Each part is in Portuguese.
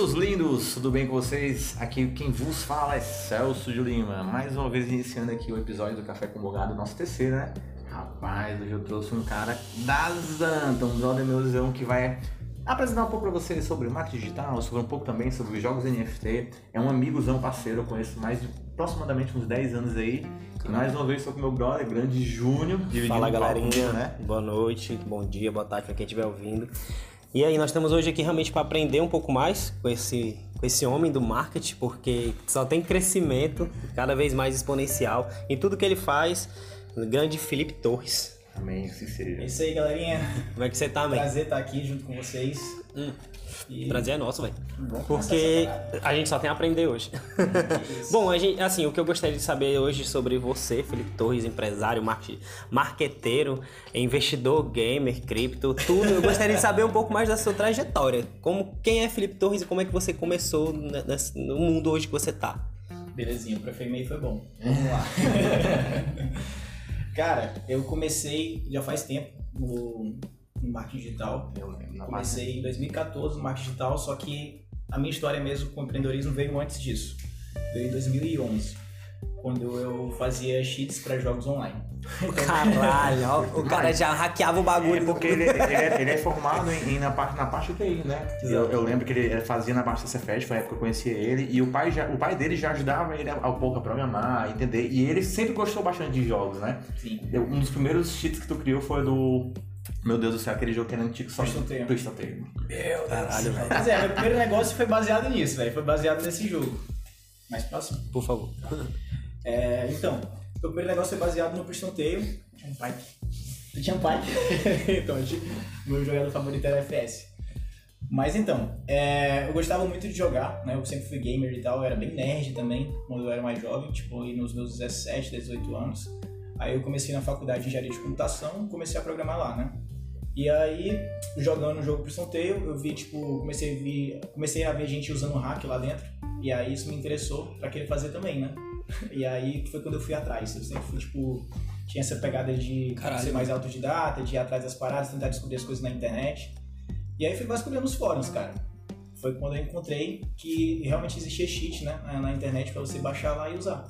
seus lindos, tudo bem com vocês? Aqui quem vos fala é Celso de Lima. Mais uma vez iniciando aqui o episódio do Café com Bogado, nosso terceiro, né? Rapaz, hoje eu trouxe um cara da Zanta, um brother meuzão que vai apresentar um pouco pra vocês sobre marketing digital, sobre um pouco também sobre os jogos NFT. É um amigozão parceiro, eu conheço mais de aproximadamente uns 10 anos aí. E mais uma vez estou com meu brother, grande Júnior, Fala um galerinha, né? boa noite, bom dia, boa tarde pra quem estiver ouvindo. E aí, nós estamos hoje aqui realmente para aprender um pouco mais com esse, com esse homem do marketing, porque só tem crescimento cada vez mais exponencial em tudo que ele faz. O grande Felipe Torres. Amém, assim seja. É isso aí, galerinha. Como é que você tá, man? Prazer estar aqui junto com vocês. Hum. E Prazer é nosso, velho. Porque essa a gente só tem a aprender hoje. Isso. Bom, a gente, assim, o que eu gostaria de saber hoje sobre você, Felipe Torres, empresário, marque- marqueteiro, investidor, gamer, cripto, tudo. Eu gostaria de saber um pouco mais da sua trajetória. Como, quem é Felipe Torres e como é que você começou ne- nesse- no mundo hoje que você tá? Belezinha, o prefeimei foi bom. Vamos lá. Cara, eu comecei já faz tempo no, no marketing digital. Eu lembro, Comecei em 2014 no marketing digital, só que a minha história mesmo com o empreendedorismo veio antes disso. Veio em 2011, quando eu fazia cheats para jogos online. Caralho, ó, o cara já hackeava o É bagulho. porque ele, ele é, ele é formado em, em- na, parte, na parte TI, né? Eu, eu lembro que ele fazia na parte da Cefet, foi a época que eu conhecia ele, e o pai, já, o pai dele já ajudava ele a, a um pouco a programar, a entender, e ele sempre gostou bastante de jogos, né? Sim. Eu- um dos primeiros cheats que tu criou foi do. Meu Deus do céu, aquele jogo que era antigo só. Twisted Tail. Twisted Tail. Meu Caralho, velho. Mas é, meu primeiro negócio foi baseado nisso, velho. Foi baseado nesse jogo. Mais próximo. Por favor. É, então, meu primeiro negócio foi baseado no Priston Tail. Tinha um pai. Tu tinha um pai? então, meu jogador favorito era FS. Mas então, é, eu gostava muito de jogar, né? Eu sempre fui gamer e tal, eu era bem nerd também, quando eu era mais jovem, tipo, aí nos meus 17, 18 anos. Aí eu comecei na faculdade de engenharia de computação, comecei a programar lá, né? E aí, jogando o jogo Priston Tail, eu vi, tipo, comecei a, ver, comecei a ver gente usando hack lá dentro. E aí isso me interessou pra querer fazer também, né? E aí foi quando eu fui atrás. Eu sempre fui, tipo, tinha essa pegada de Caralho. ser mais autodidata, de ir atrás das paradas, tentar descobrir as coisas na internet. E aí fui vasculhando os fóruns, cara. Foi quando eu encontrei que realmente existia cheat, né, na internet pra você baixar lá e usar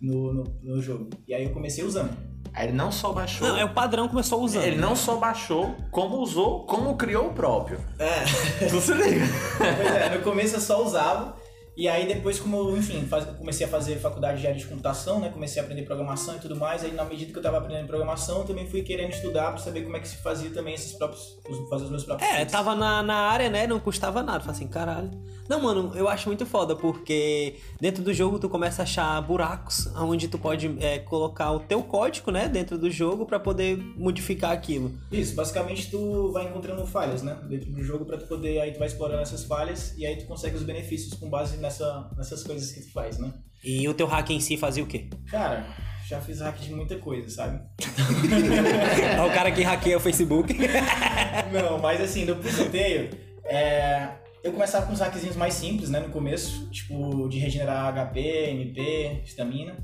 no, no, no jogo. E aí eu comecei usando. Aí ele não só baixou. Não, é o padrão começou usando. Ele não só baixou, como usou, como criou o próprio. É. Tu se liga? Pois é, no começo eu só usava. E aí depois, como eu, enfim, faz- comecei a fazer faculdade de área de computação, né? Comecei a aprender programação e tudo mais. Aí na medida que eu tava aprendendo programação, eu também fui querendo estudar pra saber como é que se fazia também esses próprios. os- fazer os meus próprios. É, tava na, na área, né? Não custava nada. Falei assim, caralho. Não, mano, eu acho muito foda, porque dentro do jogo tu começa a achar buracos onde tu pode é, colocar o teu código, né? Dentro do jogo pra poder modificar aquilo. Isso, basicamente tu vai encontrando falhas, né? Dentro do jogo pra tu poder. Aí tu vai explorando essas falhas e aí tu consegue os benefícios com base nessa, nessas coisas que tu faz, né? E o teu hack em si fazia o quê? Cara, já fiz hack de muita coisa, sabe? É o cara que hackeia o Facebook. Não, mas assim, no Prison Tail, é, eu começava com uns hackzinhos mais simples, né, no começo, tipo, de regenerar HP, MP, estamina.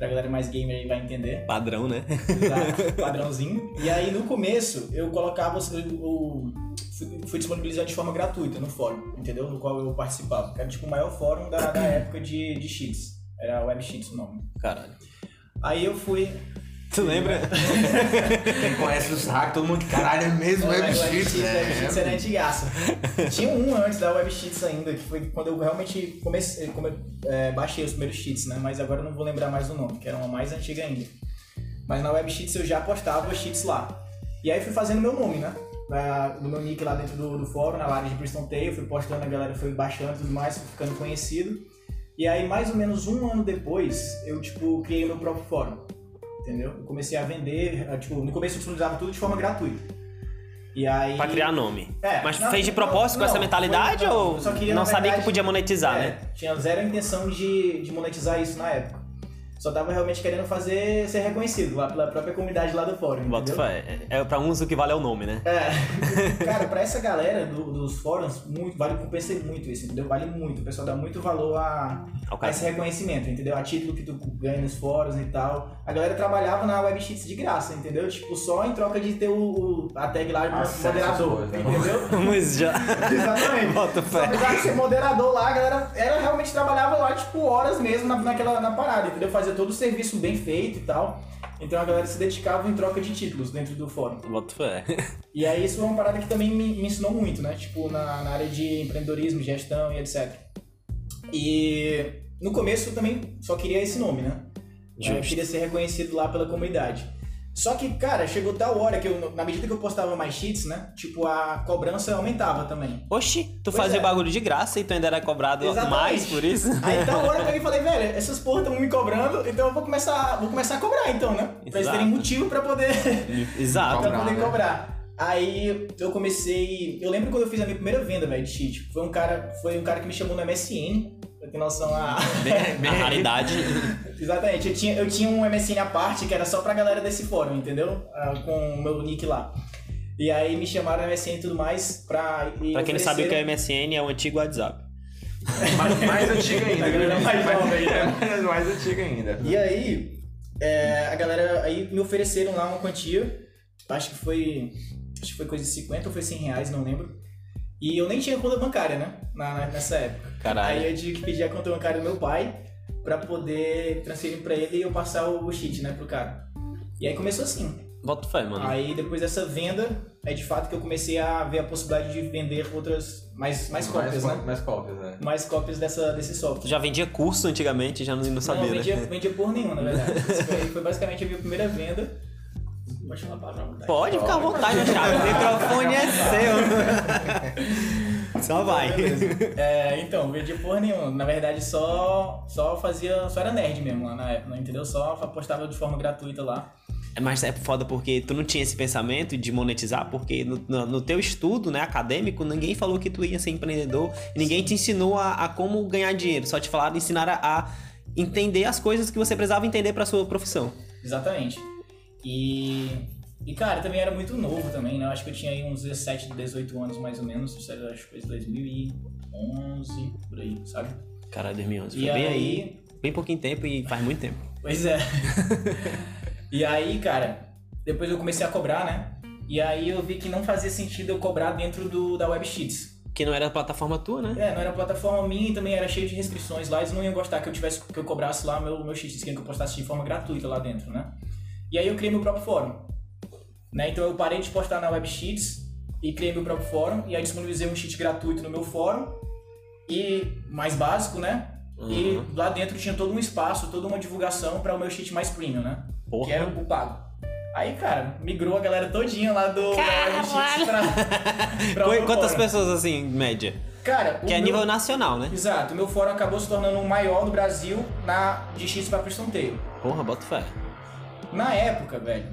Pra galera mais gamer aí vai entender. Padrão, né? Exato, padrãozinho. E aí no começo eu colocava o. fui- disponibilizando de forma gratuita no fórum, entendeu? No qual eu participava. Era tipo o maior fórum da, da época de, de cheats. Era Web Cheats o nome. Caralho. Aí eu fui. Tu lembra? Quem conhece os hacks, todo mundo, caralho, é mesmo Web Web Cheats, Cheats, Web Cheats né? era antigaço. Tinha um antes da Web Cheats ainda, que foi quando eu realmente comecei, come, é, baixei os primeiros cheats, né? Mas agora eu não vou lembrar mais o nome, que era uma mais antiga ainda. Mas na Web Cheats eu já postava os cheats lá. E aí fui fazendo meu nome, né? Na- Do meu nick lá dentro do, do fórum, na área de Bristol Tail, fui postando, a galera foi baixando e tudo mais, fui ficando conhecido. E aí, mais ou menos um ano depois, eu, tipo, criei o meu próprio fórum. Entendeu? Eu comecei a vender, eh, tipo, no começo eu disponibilizava tudo de forma gratuita. E aí... Pra criar nome. É, Mas não, fez de não, propósito com não, essa mentalidade foi- ou só queria, não na sabia que verdade, podia monetizar, é, né? Tinha zero intenção de, de monetizar isso na época. Só tava realmente querendo fazer ser reconhecido lá pela própria comunidade lá do fórum. Bota entendeu? fé. É pra uns o que vale é o nome, né? É. Cara, pra essa galera do- dos fóruns, muito, vale compensa muito isso, entendeu? Vale muito. O pessoal dá muito valor a, a esse reconhecimento, entendeu? A título que tu ganha nos fóruns e tal. A galera trabalhava na WebSheets de graça, entendeu? Tipo, só em troca de ter o, o- a tag lá de moderador, coisas, entendeu? Vamos já. Exatamente. Bota fé. precisava ser moderador lá, a galera era, realmente trabalhava lá, tipo, horas mesmo na, naquela na parada, entendeu? Fazia todo o serviço bem feito e tal. Então a galera se dedicava em troca de títulos dentro do fórum. Bota fé. E aí isso é uma parada que também me, me ensinou muito, né? Tipo, na, na área de empreendedorismo, gestão e etc. E no começo eu também só queria esse nome, né? Eu Justo. queria ser reconhecido lá pela comunidade. Só que, cara, chegou tal hora que eu, na medida que eu postava mais cheats, né? Tipo, a cobrança aumentava também. Oxi, tu Pois fazia é. bagulho de graça e tu ainda era cobrado Exatamente. mais por isso? Aí tal hora eu peguei e falei, velho, essas porra estão me cobrando, então eu vou começar, vou começar a cobrar então, né? Pra eles Exato. terem motivo pra poder Exato. pra Cobrar, poder né? cobrar. Aí eu comecei. Eu lembro quando eu fiz a minha primeira venda, velho, de cheat. Foi um cara, foi um cara que me chamou no MSN. Pra ter noção a. Bem, bem, A raridade. Exatamente, eu tinha, eu tinha um MSN à parte que era só pra galera desse fórum, entendeu? Ah, com o meu nick lá. E aí me chamaram MSN e tudo mais pra. e Pra quem não sabe o que é MSN, é o antigo WhatsApp. mais, mais antiga ainda. A galera mais nova né? mais, mais antiga ainda. E aí, é, a galera aí me ofereceram lá uma quantia, acho que foi. Acho que foi coisa de 50 ou foi 100 reais, não lembro. E eu nem tinha conta bancária, né? Na, na- nessa época. Caralho. Aí eu tive que pedir a conta bancária do meu pai pra poder transferir pra ele e eu passar o, o cheat, né, pro cara. E aí começou assim. Bota fé, mano. Aí depois dessa venda, é de fato que eu comecei a ver a possibilidade de vender outras. mais, mais cópias, mais, né? Mais cópias, né? Mais cópias dessa, desse software. Já vendia curso antigamente, já não, não sabia, não, vendia, né? vendia por nenhuma, na verdade. Foi, foi basicamente a minha primeira venda. Pode. Pode ficar à vontade, chapa. O microfone é seu. Só vai. É, então, vendia por nenhuma. Na verdade, só, só fazia. Só era nerd mesmo lá na época, entendeu? Só postava de forma gratuita lá. Mas é foda porque tu não tinha esse pensamento de monetizar, porque no, no- no teu estudo né, acadêmico, ninguém falou que tu ia ser empreendedor, ninguém te ensinou a, a como ganhar dinheiro, só te falaram, ensinaram a, a entender as coisas que você precisava entender pra sua profissão. Exatamente. E. E, cara, também era muito novo também, né? Eu acho que eu tinha aí uns 17, 18 anos mais ou menos. Isso era, acho que foi 2011, por aí, sabe? Cara, 2011. E Foi bem aí- bem pouquinho tempo e faz muito tempo. Pois é. e aí, cara, depois eu comecei a cobrar, né? E aí eu vi que não fazia sentido eu cobrar dentro do, da WebSheets. Que não era a plataforma tua, né? É, não era plataforma minha e também era cheio de restrições lá. Eles não iam gostar que eu tivesse que eu cobrasse lá meu, meu queriam que eu postasse de forma gratuita lá dentro, né? E aí eu criei meu próprio fórum. Né? Então eu parei de postar na WebSheets e criei meu próprio fórum. E aí disponibilizei um cheat gratuito no meu fórum. E mais básico, né? E Uhum. lá dentro tinha todo um espaço, toda uma divulgação para o meu cheat mais premium, né? Porra. Que era o pago. Aí, cara, migrou a galera todinha lá do WebSheets pra, pra Quantas fórum. pessoas, assim, em média? Cara, o Que é meu- nível nacional, né? Exato, o meu fórum acabou se tornando o maior do Brasil na de X para Pristonteio. Porra, bota fé. Na época, velho,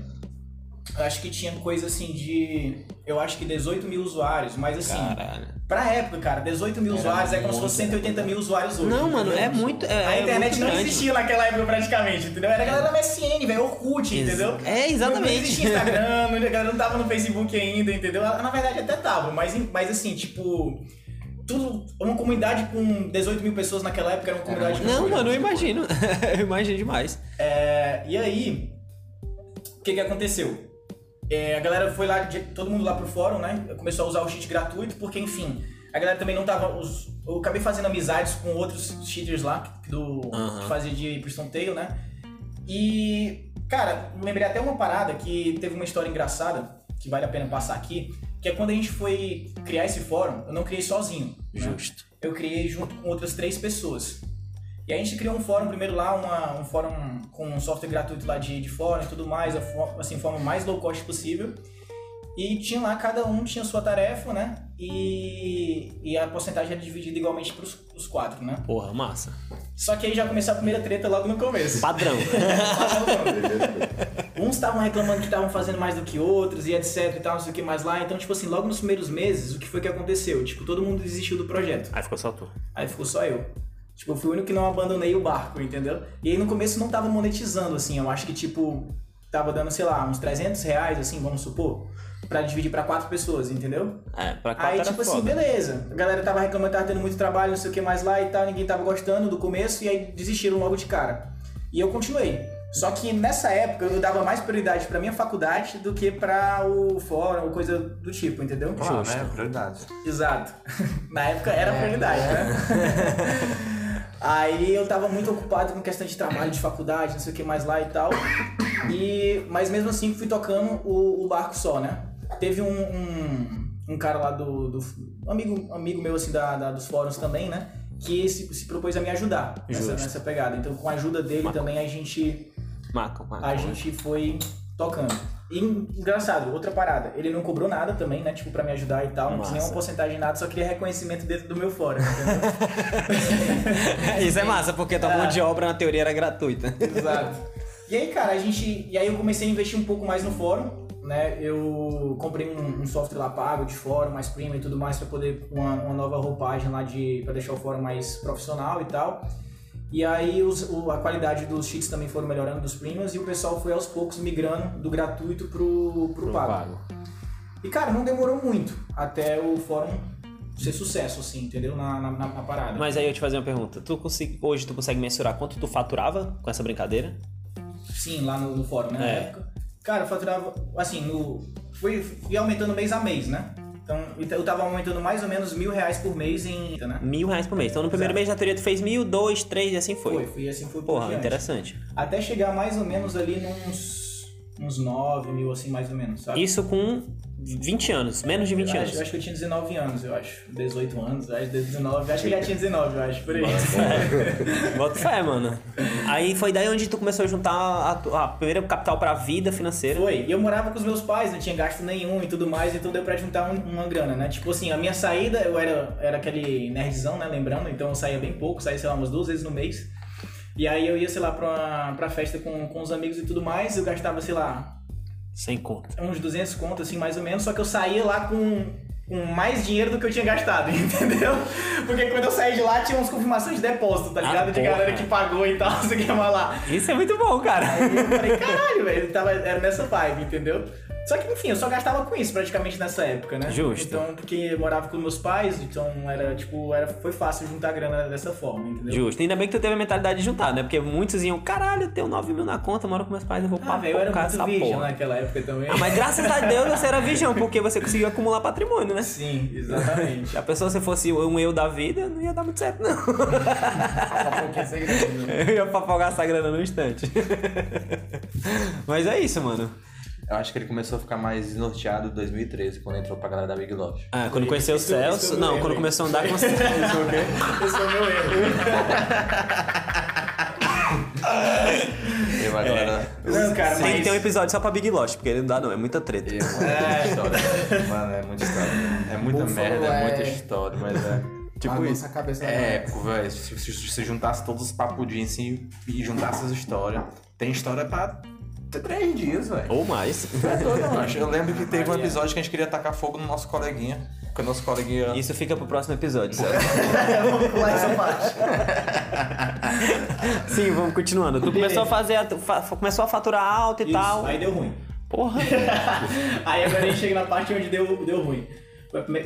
acho que tinha coisa assim de. Eu acho que 18 mil usuários, mas assim, Caralho. pra época, cara, 18 mil Era usuários é como se fosse 180 mil usuários hoje. Não, mano, é muito. É, A é internet muito não grande. existia naquela época praticamente, entendeu? Era a galera da MSN, velho, Orkut, Ex- entendeu? É, exatamente. Não existia Instagram, não- a galera não tava no Facebook ainda, entendeu? Na verdade até tava, mas, mas assim, tipo. Tudo. Uma comunidade com 18 mil pessoas naquela época era uma comunidade Não, mano, eu imagino. eu imagino demais. É, e aí, o que que aconteceu? É, a galera foi lá, de- todo mundo lá pro fórum, né? Começou a usar o cheat gratuito, porque enfim, a galera também não tava. os- eu acabei fazendo amizades com outros cheaters lá, que- do, Aham. que fazia de Priston Tail, né? E, cara, lembrei até uma parada que teve uma história engraçada, que vale a pena passar aqui, que é quando a gente foi criar esse fórum, eu não criei sozinho. né? Justo. eu criei junto com outras três pessoas. E a gente criou um fórum primeiro lá, uma- um fórum com um software gratuito lá de, de fórum e tudo mais, a assim, forma mais low cost possível. E tinha lá, cada um tinha sua tarefa, né? E, e a porcentagem era dividida igualmente para os quatro, né? Porra, massa. Só que aí já começou a primeira treta logo no começo. Padrão. Uns estavam reclamando que estavam fazendo mais do que outros e etc e tal, não sei o que mais lá. Então, tipo assim, logo nos primeiros meses, o que foi que aconteceu? Tipo, todo mundo desistiu do projeto. Aí ficou só tu. Aí ficou só eu. Tipo, eu fui o único que não abandonei o barco, entendeu? E aí no começo não tava monetizando, assim, eu acho que tipo, tava dando, sei lá, uns 300 reais, assim, vamos supor, pra dividir pra quatro pessoas, entendeu? É, pra quatro Aí, tipo assim, foda. beleza. A galera tava reclamando, tava tendo muito trabalho, não sei o que mais lá e tal, ninguém tava gostando do começo, e aí desistiram logo de cara. E eu continuei. Só que nessa época eu dava mais prioridade pra minha faculdade do que pra o fórum ou coisa do tipo, entendeu? Claro, né? Prioridades. Exato. Na época era prioridade, né? Aí eu tava muito ocupado com questão de trabalho, de faculdade, não sei o que mais lá e tal. E, mas mesmo assim fui tocando o, o barco só, né? Teve um, um, um cara lá do. do um amigo, amigo meu assim da, da- dos fóruns também, né? Que se, se propôs a me ajudar nessa, nessa pegada. Então com a ajuda dele também a gente Marco, Marco. a gente foi tocando. E engraçado, outra parada, ele não cobrou nada também, né? Tipo, pra me ajudar e tal, não quis Massa. nenhuma porcentagem nada, só queria reconhecimento dentro do meu fórum, entendeu? Isso é massa, porque tua É. mão de obra na teoria era gratuita. Exato. E aí, cara, a gente. E aí eu comecei a investir um pouco mais no fórum, né? Eu comprei um, um software lá pago de fórum, mais premium e tudo mais, pra poder uma, uma nova roupagem lá de. pra deixar o fórum mais profissional e tal. E aí os- o- a qualidade dos cheats também foram melhorando dos premiums e o pessoal foi aos poucos migrando do gratuito pro, pro, pago. E cara, não demorou muito até o fórum ser sucesso, assim, entendeu? Na, na, na- parada. Mas aí eu te fazer uma pergunta. Tu consegui- hoje tu consegue mensurar quanto tu faturava com essa brincadeira? Sim, lá no, no fórum, né? Na É. época. Cara, eu faturava, assim, no. Fui aumentando mês a mês, né? Então, eu tava aumentando mais ou menos mil reais por mês em. Né? Mil reais por mês. Então no primeiro Exato. mês da teoria tu fez mil, dois, três e assim foi. Foi, fui assim, foi por Porra, diante. interessante. Até chegar mais ou menos ali nos. uns 9 mil, assim, mais ou menos, sabe? Isso com 20 anos, menos de 20 eu anos. Acho, eu acho que eu tinha 19 anos, eu acho. 18 anos, acho, 19. Acho que já tinha 19, eu acho, por aí. Bota fé, mano. Aí foi daí onde tu começou a juntar a, a primeira capital pra vida financeira. Foi. E eu morava com os meus pais, não tinha gasto nenhum e tudo mais, então deu pra juntar um- uma grana, né? Tipo assim, a minha saída, eu era, era aquele nerdzão, né? Lembrando, então eu saía bem pouco, saía, sei lá, umas duas vezes no mês. E aí eu ia, sei lá, pra, pra festa com, com os amigos e tudo mais, eu gastava, sei lá, Sem conta. uns 200 contos, assim, mais ou menos, só que eu saía lá com, com mais dinheiro do que eu tinha gastado, entendeu? Porque quando eu saí de lá, tinha umas confirmações de depósito, tá Ah, ligado? de porra. galera que pagou e tal, não sei o que mais lá. Isso é muito bom, cara. Aí eu falei, caralho, velho, tava, era nessa vibe, entendeu? Só que, enfim, eu só gastava com isso praticamente nessa época, né? Justo. Então, porque eu morava com meus pais, então era, tipo, era, foi fácil juntar grana dessa forma, entendeu? Justo. Ainda bem que tu teve a mentalidade de juntar, né? Porque muitos iam, caralho, eu tenho 9 mil na conta, moro com meus pais, eu vou Ah, velho, eu era muito virgem naquela época também. Ah, mas graças a Deus você era virgão, porque você conseguiu acumular patrimônio, né? Sim, exatamente. Se a pessoa se fosse um eu da vida, não ia dar muito certo, não. Segredo. Eu ia papogar essa grana no instante. Mas é isso, mano. Eu acho que ele começou a ficar mais norteado em 2013, quando entrou pra galera da Big Love. Ah, quando conheceu o isso Celso. Não, quando começou a andar com o Celso. Esse foi o meu erro. Eu, a galera... Não, cara, Tem que mas... ter um episódio só pra Big Lost, porque ele não dá, não. É muita treta. É muita história. Mano, é muita história. É muita merda, é é- muita história, mas é. Tipo Bagunça isso. a cabeça É, velho, se, se, se juntasse todos os papudinhos assim e juntasse as histórias, tem história pra três dias, velho. Ou mais. É eu lembro que teve um episódio que a gente queria tacar fogo no nosso coleguinha. Porque o nosso coleguinha. Isso fica pro próximo episódio, certo? Vamos pular essa parte. Sim, vamos continuando. Tu começou a fazer. a- começou a faturar alto e Isso, tal. aí deu ruim. Porra. Aí agora a gente chega na parte onde deu, deu ruim.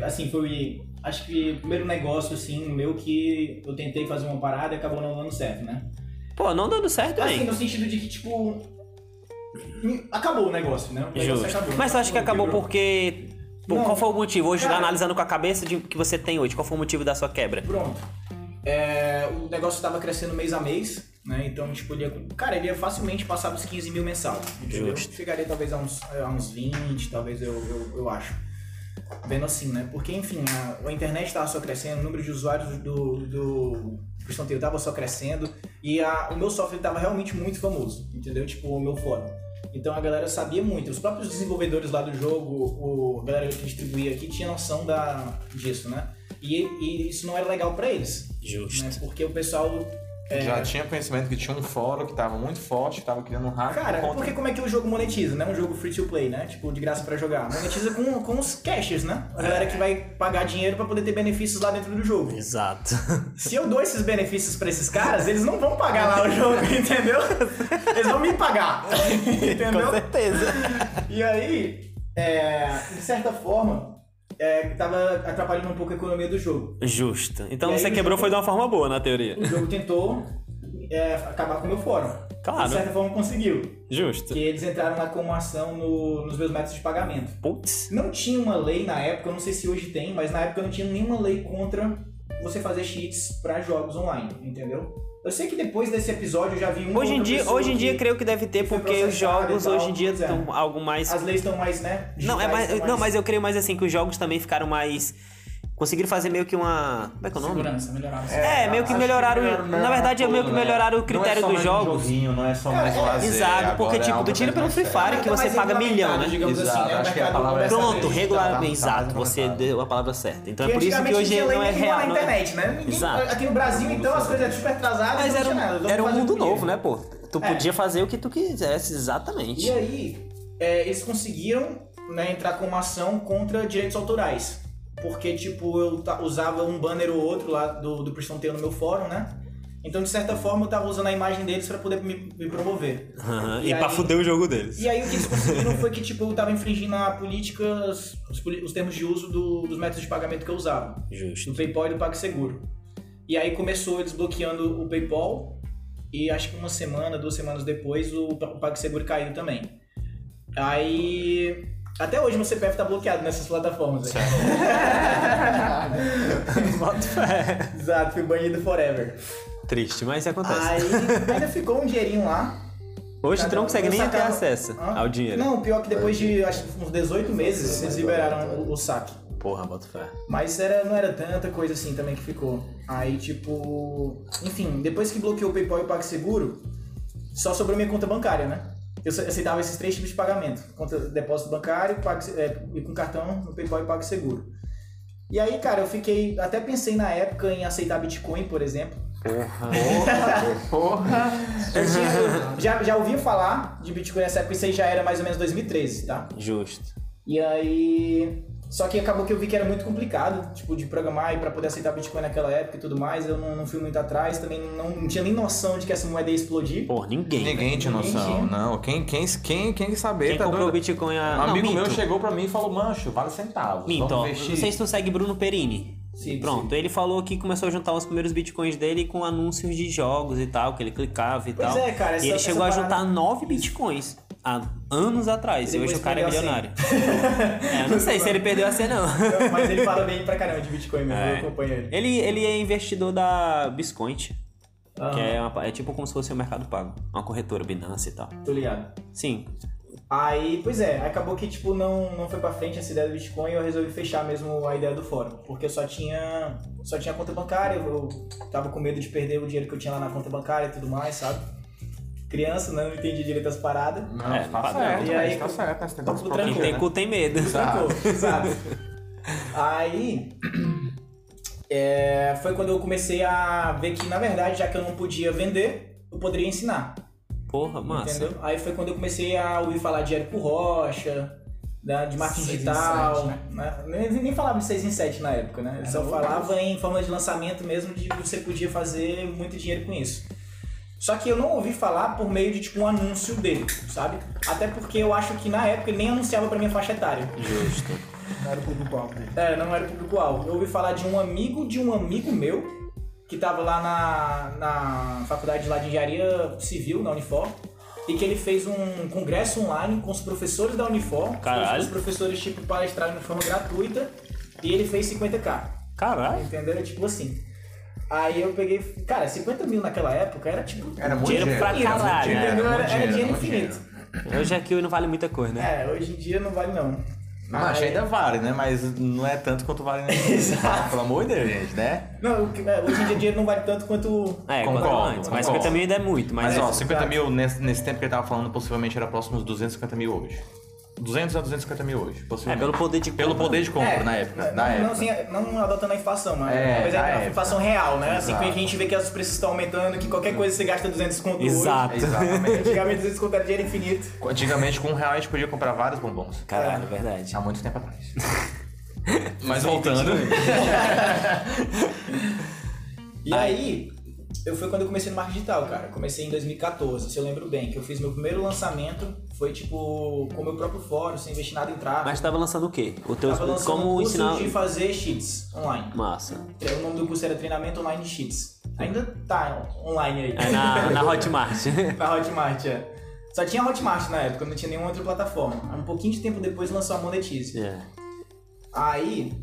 Assim, foi. Acho que o primeiro negócio, assim, meu que eu tentei fazer uma parada e acabou não dando certo, né? Pô, não dando certo, Assim, hein? no sentido de que, tipo. Acabou o negócio, né? O negócio Justo. acabou. Mas tu acha que acabou quebrou. porque. Pô, qual foi o motivo? Hoje, Cara- analisando com a cabeça de, que você tem hoje, qual foi o motivo da sua quebra? Pronto. É, o negócio estava crescendo mês a mês, né? Então, tipo, ele ia, cara, ele ia facilmente passar dos 15 mil mensal, entendeu? Justo. Chegaria talvez a uns, a uns 20, talvez eu, eu, eu acho. Vendo assim, né? Porque, enfim, a, a internet estava só crescendo, o número de usuários do, do Teu estava só crescendo e a, o meu software estava realmente muito famoso, entendeu? Tipo, o meu fórum. Então a galera sabia muito. Os próprios desenvolvedores lá do jogo, o, a galera que distribuía aqui, tinha noção da, disso, né? E, e isso não era legal pra eles Justo. né? Porque o pessoal Já tinha conhecimento que tinha um fórum que tava muito forte, que tava criando um hack Cara, por conta- porque como é que o jogo monetiza, né? Um jogo free to play, né? Tipo, de graça pra jogar. Monetiza com, com os cashers, né? A galera que vai pagar dinheiro pra poder ter benefícios lá dentro do jogo. Exato. Se eu dou esses benefícios pra esses caras, eles não vão pagar lá o jogo, entendeu? Eles vão me pagar, entendeu? Com certeza. E aí, é, de certa forma, é, tava atrapalhando um pouco a economia do jogo. Justo. Então E você quebrou jogo- foi de uma forma boa, na teoria. O jogo tentou é, acabar com o meu fórum. Claro. De certa forma conseguiu. Justo. Que eles entraram lá com uma ação no- nos meus métodos de pagamento. Putz. Não tinha uma lei na época, eu não sei se hoje tem, mas na época não tinha nenhuma lei contra você fazer cheats pra jogos online, entendeu? Eu sei que depois desse episódio eu já vi um Hoje em dia, hoje em dia creio que deve ter, que porque os jogos tal, hoje em dia pois é. estão algo mais. as leis estão mais, né? Não, é mais, estão não, mas eu creio mais assim que os jogos também ficaram mais. Conseguiram fazer meio que uma. Como é que é o nome? segurança, melhoraram. É, meio que acho melhoraram- melhor- na verdade, é meio que tudo, né? melhoraram o critério não é só dos mais um jogos. joguinho, não é só mais um lazer. Exato, porque é tipo, tu tira pelo Free sério. Fire que você paga milhão, né? digamos Exato, assim, né? Acho que a palavra é a Pronto, ver- regular, tá, exato, tá, você deu a palavra certa. Então é Que por isso que hoje não é real. na não é- internet, né? Exato. Aqui no Brasil, então, as coisas eram super atrasadas. Mas não era, um, um mundo que novo, né, pô? Tu É. podia fazer o que tu quisesse, exatamente. E aí, é, eles conseguiram né, entrar com uma ação contra direitos autorais. Porque, tipo, eu usava um banner ou outro lá do, do Priston Tale no meu fórum, né? Então, de certa forma, eu tava usando a imagem deles pra poder me, me promover. Aham, E E, pra aí- fuder o jogo deles. E aí, o que eles conseguiram foi que, tipo, eu tava infringindo a política, os, os termos de uso do- dos métodos de pagamento que eu usava. do Justo. PayPal e do PagSeguro. E aí começou eles bloqueando o PayPal e acho que uma semana, duas semanas depois o PagSeguro caiu também. Aí até hoje meu CPF tá bloqueado nessas plataformas. Bota fé. Exato, fui banido forever. Triste, mas isso acontece. Aí ainda ficou um dinheirinho lá. Hoje tu não consegue Eu nem ter acesso Hã? ao dinheiro. Não, pior que depois de acho que uns 18 meses eles liberaram o, o saque. Porra, bota fé. Mas era, não era tanta coisa assim também que ficou. Aí, tipo. Enfim, depois que bloqueou o PayPal e o PagSeguro, só sobrou minha conta bancária, né? Eu aceitava esses três tipos de pagamento: conta, depósito bancário Pag- é, e com cartão no PayPal e PagSeguro. E aí, cara, eu fiquei. Até pensei na época em aceitar Bitcoin, por exemplo. Porra, porra. Eu tinha- já, já ouvi falar de Bitcoin nessa época, isso aí já era mais ou menos 2013, tá? Justo. E aí. Só que acabou que eu vi que era muito complicado, tipo, de programar e pra poder aceitar Bitcoin naquela época e tudo mais. Eu não, não fui muito atrás, também não, não tinha nem noção de que essa moeda ia explodir. Porra, ninguém. Ninguém tinha Ninguém noção, tinha. não. Quem, quem, quem, quem saber, Quem tá comprou o doido? Bitcoin a. Um não, amigo meu minto. chegou pra mim e falou, mancho, vale centavos. Minto. Não sei se tu segue Bruno Perini. Sim, Pronto, ele falou que começou a juntar os primeiros bitcoins dele com anúncios de jogos e tal, que ele clicava e Pois tal. é, cara, e essa- ele chegou a juntar parada- nove bitcoins há anos atrás. E hoje o cara é milionário. é, eu não sei se ele perdeu a cena, não. Mas ele fala bem pra caramba de Bitcoin mesmo, É. eu acompanho ele. Ele, ele é investidor da Biscoint, Aham, que é, uma- é tipo como se fosse o Mercado Pago. Uma corretora, Binance e tal. Tô ligado. Sim. Aí, pois é, acabou que tipo não, não foi pra frente essa ideia do Bitcoin e eu resolvi fechar mesmo a ideia do fórum, porque eu só tinha só tinha conta bancária, eu tava com medo de perder o dinheiro que eu tinha lá na conta bancária e tudo mais, sabe? Criança, né, não entendi direito as paradas. Não, É, tá certo, E aí, tá certo, né? Quem tranquilo, tem né? cu tem medo. Exato. Aí é, foi quando eu comecei a ver que, na verdade, já que eu não podia vender, eu poderia ensinar. Porra, massa. Entendeu? Aí foi quando eu comecei a ouvir falar de Érico Rocha, da- de marketing digital. sete, né? Nem, nem falava de 6 em 7 na época, né? Ele só falava em forma de lançamento mesmo de que você podia fazer muito dinheiro com isso. Só que eu não ouvi falar por meio de tipo um anúncio dele, sabe? Até porque eu acho que na época ele nem anunciava pra minha faixa etária. Justo. Não era o público-alvo dele. É, não era o público-alvo. Eu ouvi falar de um amigo de um amigo meu que tava lá na, na faculdade lá de engenharia civil, na Unifor, e que ele fez um congresso online com os professores da Unifor. Caralho. Os professores, tipo, palestraram de forma gratuita e ele fez 50k. Caralho. Entendeu? Era tipo assim. Aí eu peguei. Cara, 50 mil naquela época era tipo. Era muito Dinheiro pra dinheiro, caralho, muito Entendeu? muito Era, era dinheiro infinito. Hoje aqui não vale muita coisa, né? É, hoje em dia não vale não. Mas Aí- ainda vale, né? Mas não é tanto quanto vale nesse Exato. Pelo amor de Deus, gente, né? Não, é, hoje em dia dinheiro não vale tanto quanto. É, Concordo, quanto antes. Mas concordo. 50 mil ainda é muito. Mas, Mas, ó, é, 50 exato. mil nesse, nesse tempo que ele tava falando, possivelmente era próximo dos 250 mil hoje. 200 a 250 mil hoje. É, pelo poder de Pelo compra. poder de compra, É, na época. Não, na não, época. assim, não adotando a inflação, mas, É, mas na a época. inflação real, né? Assim, que a gente vê que os preços estão aumentando, que qualquer coisa você gasta 200 conto Exato. hoje. Exatamente. Antigamente 200 conto era dinheiro infinito. Antigamente, com um real a gente podia comprar vários bombons. Caralho, verdade. Há muito tempo atrás. Mas voltando. E aí, eu foi quando eu comecei no marketing digital, cara. Comecei em 2014, se eu lembro bem, que eu fiz meu primeiro lançamento, foi tipo, com o meu próprio fórum, sem investir nada em tráfego. Mas tava lançando o quê? O teu Tava lançando como um curso ensinar de fazer cheats online. massa. O nome do curso era Treinamento Online Cheats. Ainda tá online aí. É na, na Hotmart. Na Hotmart, é. Só tinha Hotmart na época, não tinha nenhuma outra plataforma. Um pouquinho de tempo depois lançou a Monetize. É. Aí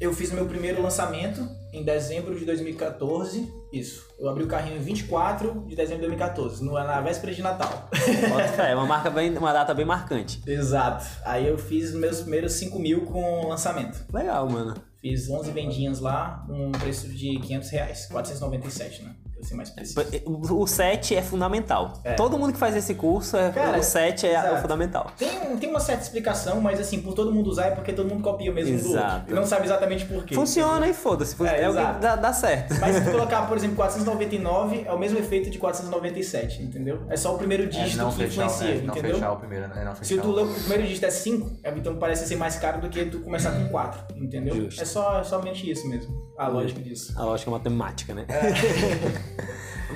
eu fiz o meu primeiro lançamento em dezembro de 2014. Isso. Eu abri o carrinho em 24 de dezembro de 2014, no- na véspera de Natal. É uma marca bem, uma data bem marcante. Exato. Aí eu fiz meus primeiros 5 mil com o lançamento. Legal, mano. Fiz 11 vendinhas lá, com um preço de 500 reais. 497, né? Pra ser mais preciso. O 7 é fundamental. É. Todo mundo que faz esse curso, é, Cara, o 7 é o fundamental. Tem, tem uma certa explicação, mas assim, por todo mundo usar é porque todo mundo copia o mesmo do Exato. outro. E não sabe exatamente por quê. Funciona e foda-se. É, É, o que dá, dá certo. Mas se tu colocar, por exemplo, 499, é o mesmo efeito de 497, entendeu? É só o primeiro É, dígito não que fechar, influencia, é, não entendeu? fechar o primeiro, né? Não Se fechar tu, o... o primeiro dígito é 5, então parece ser mais caro do que tu começar com 4, entendeu? Justo. É só, é somente isso mesmo, a lógica disso. A lógica matemática, né? É.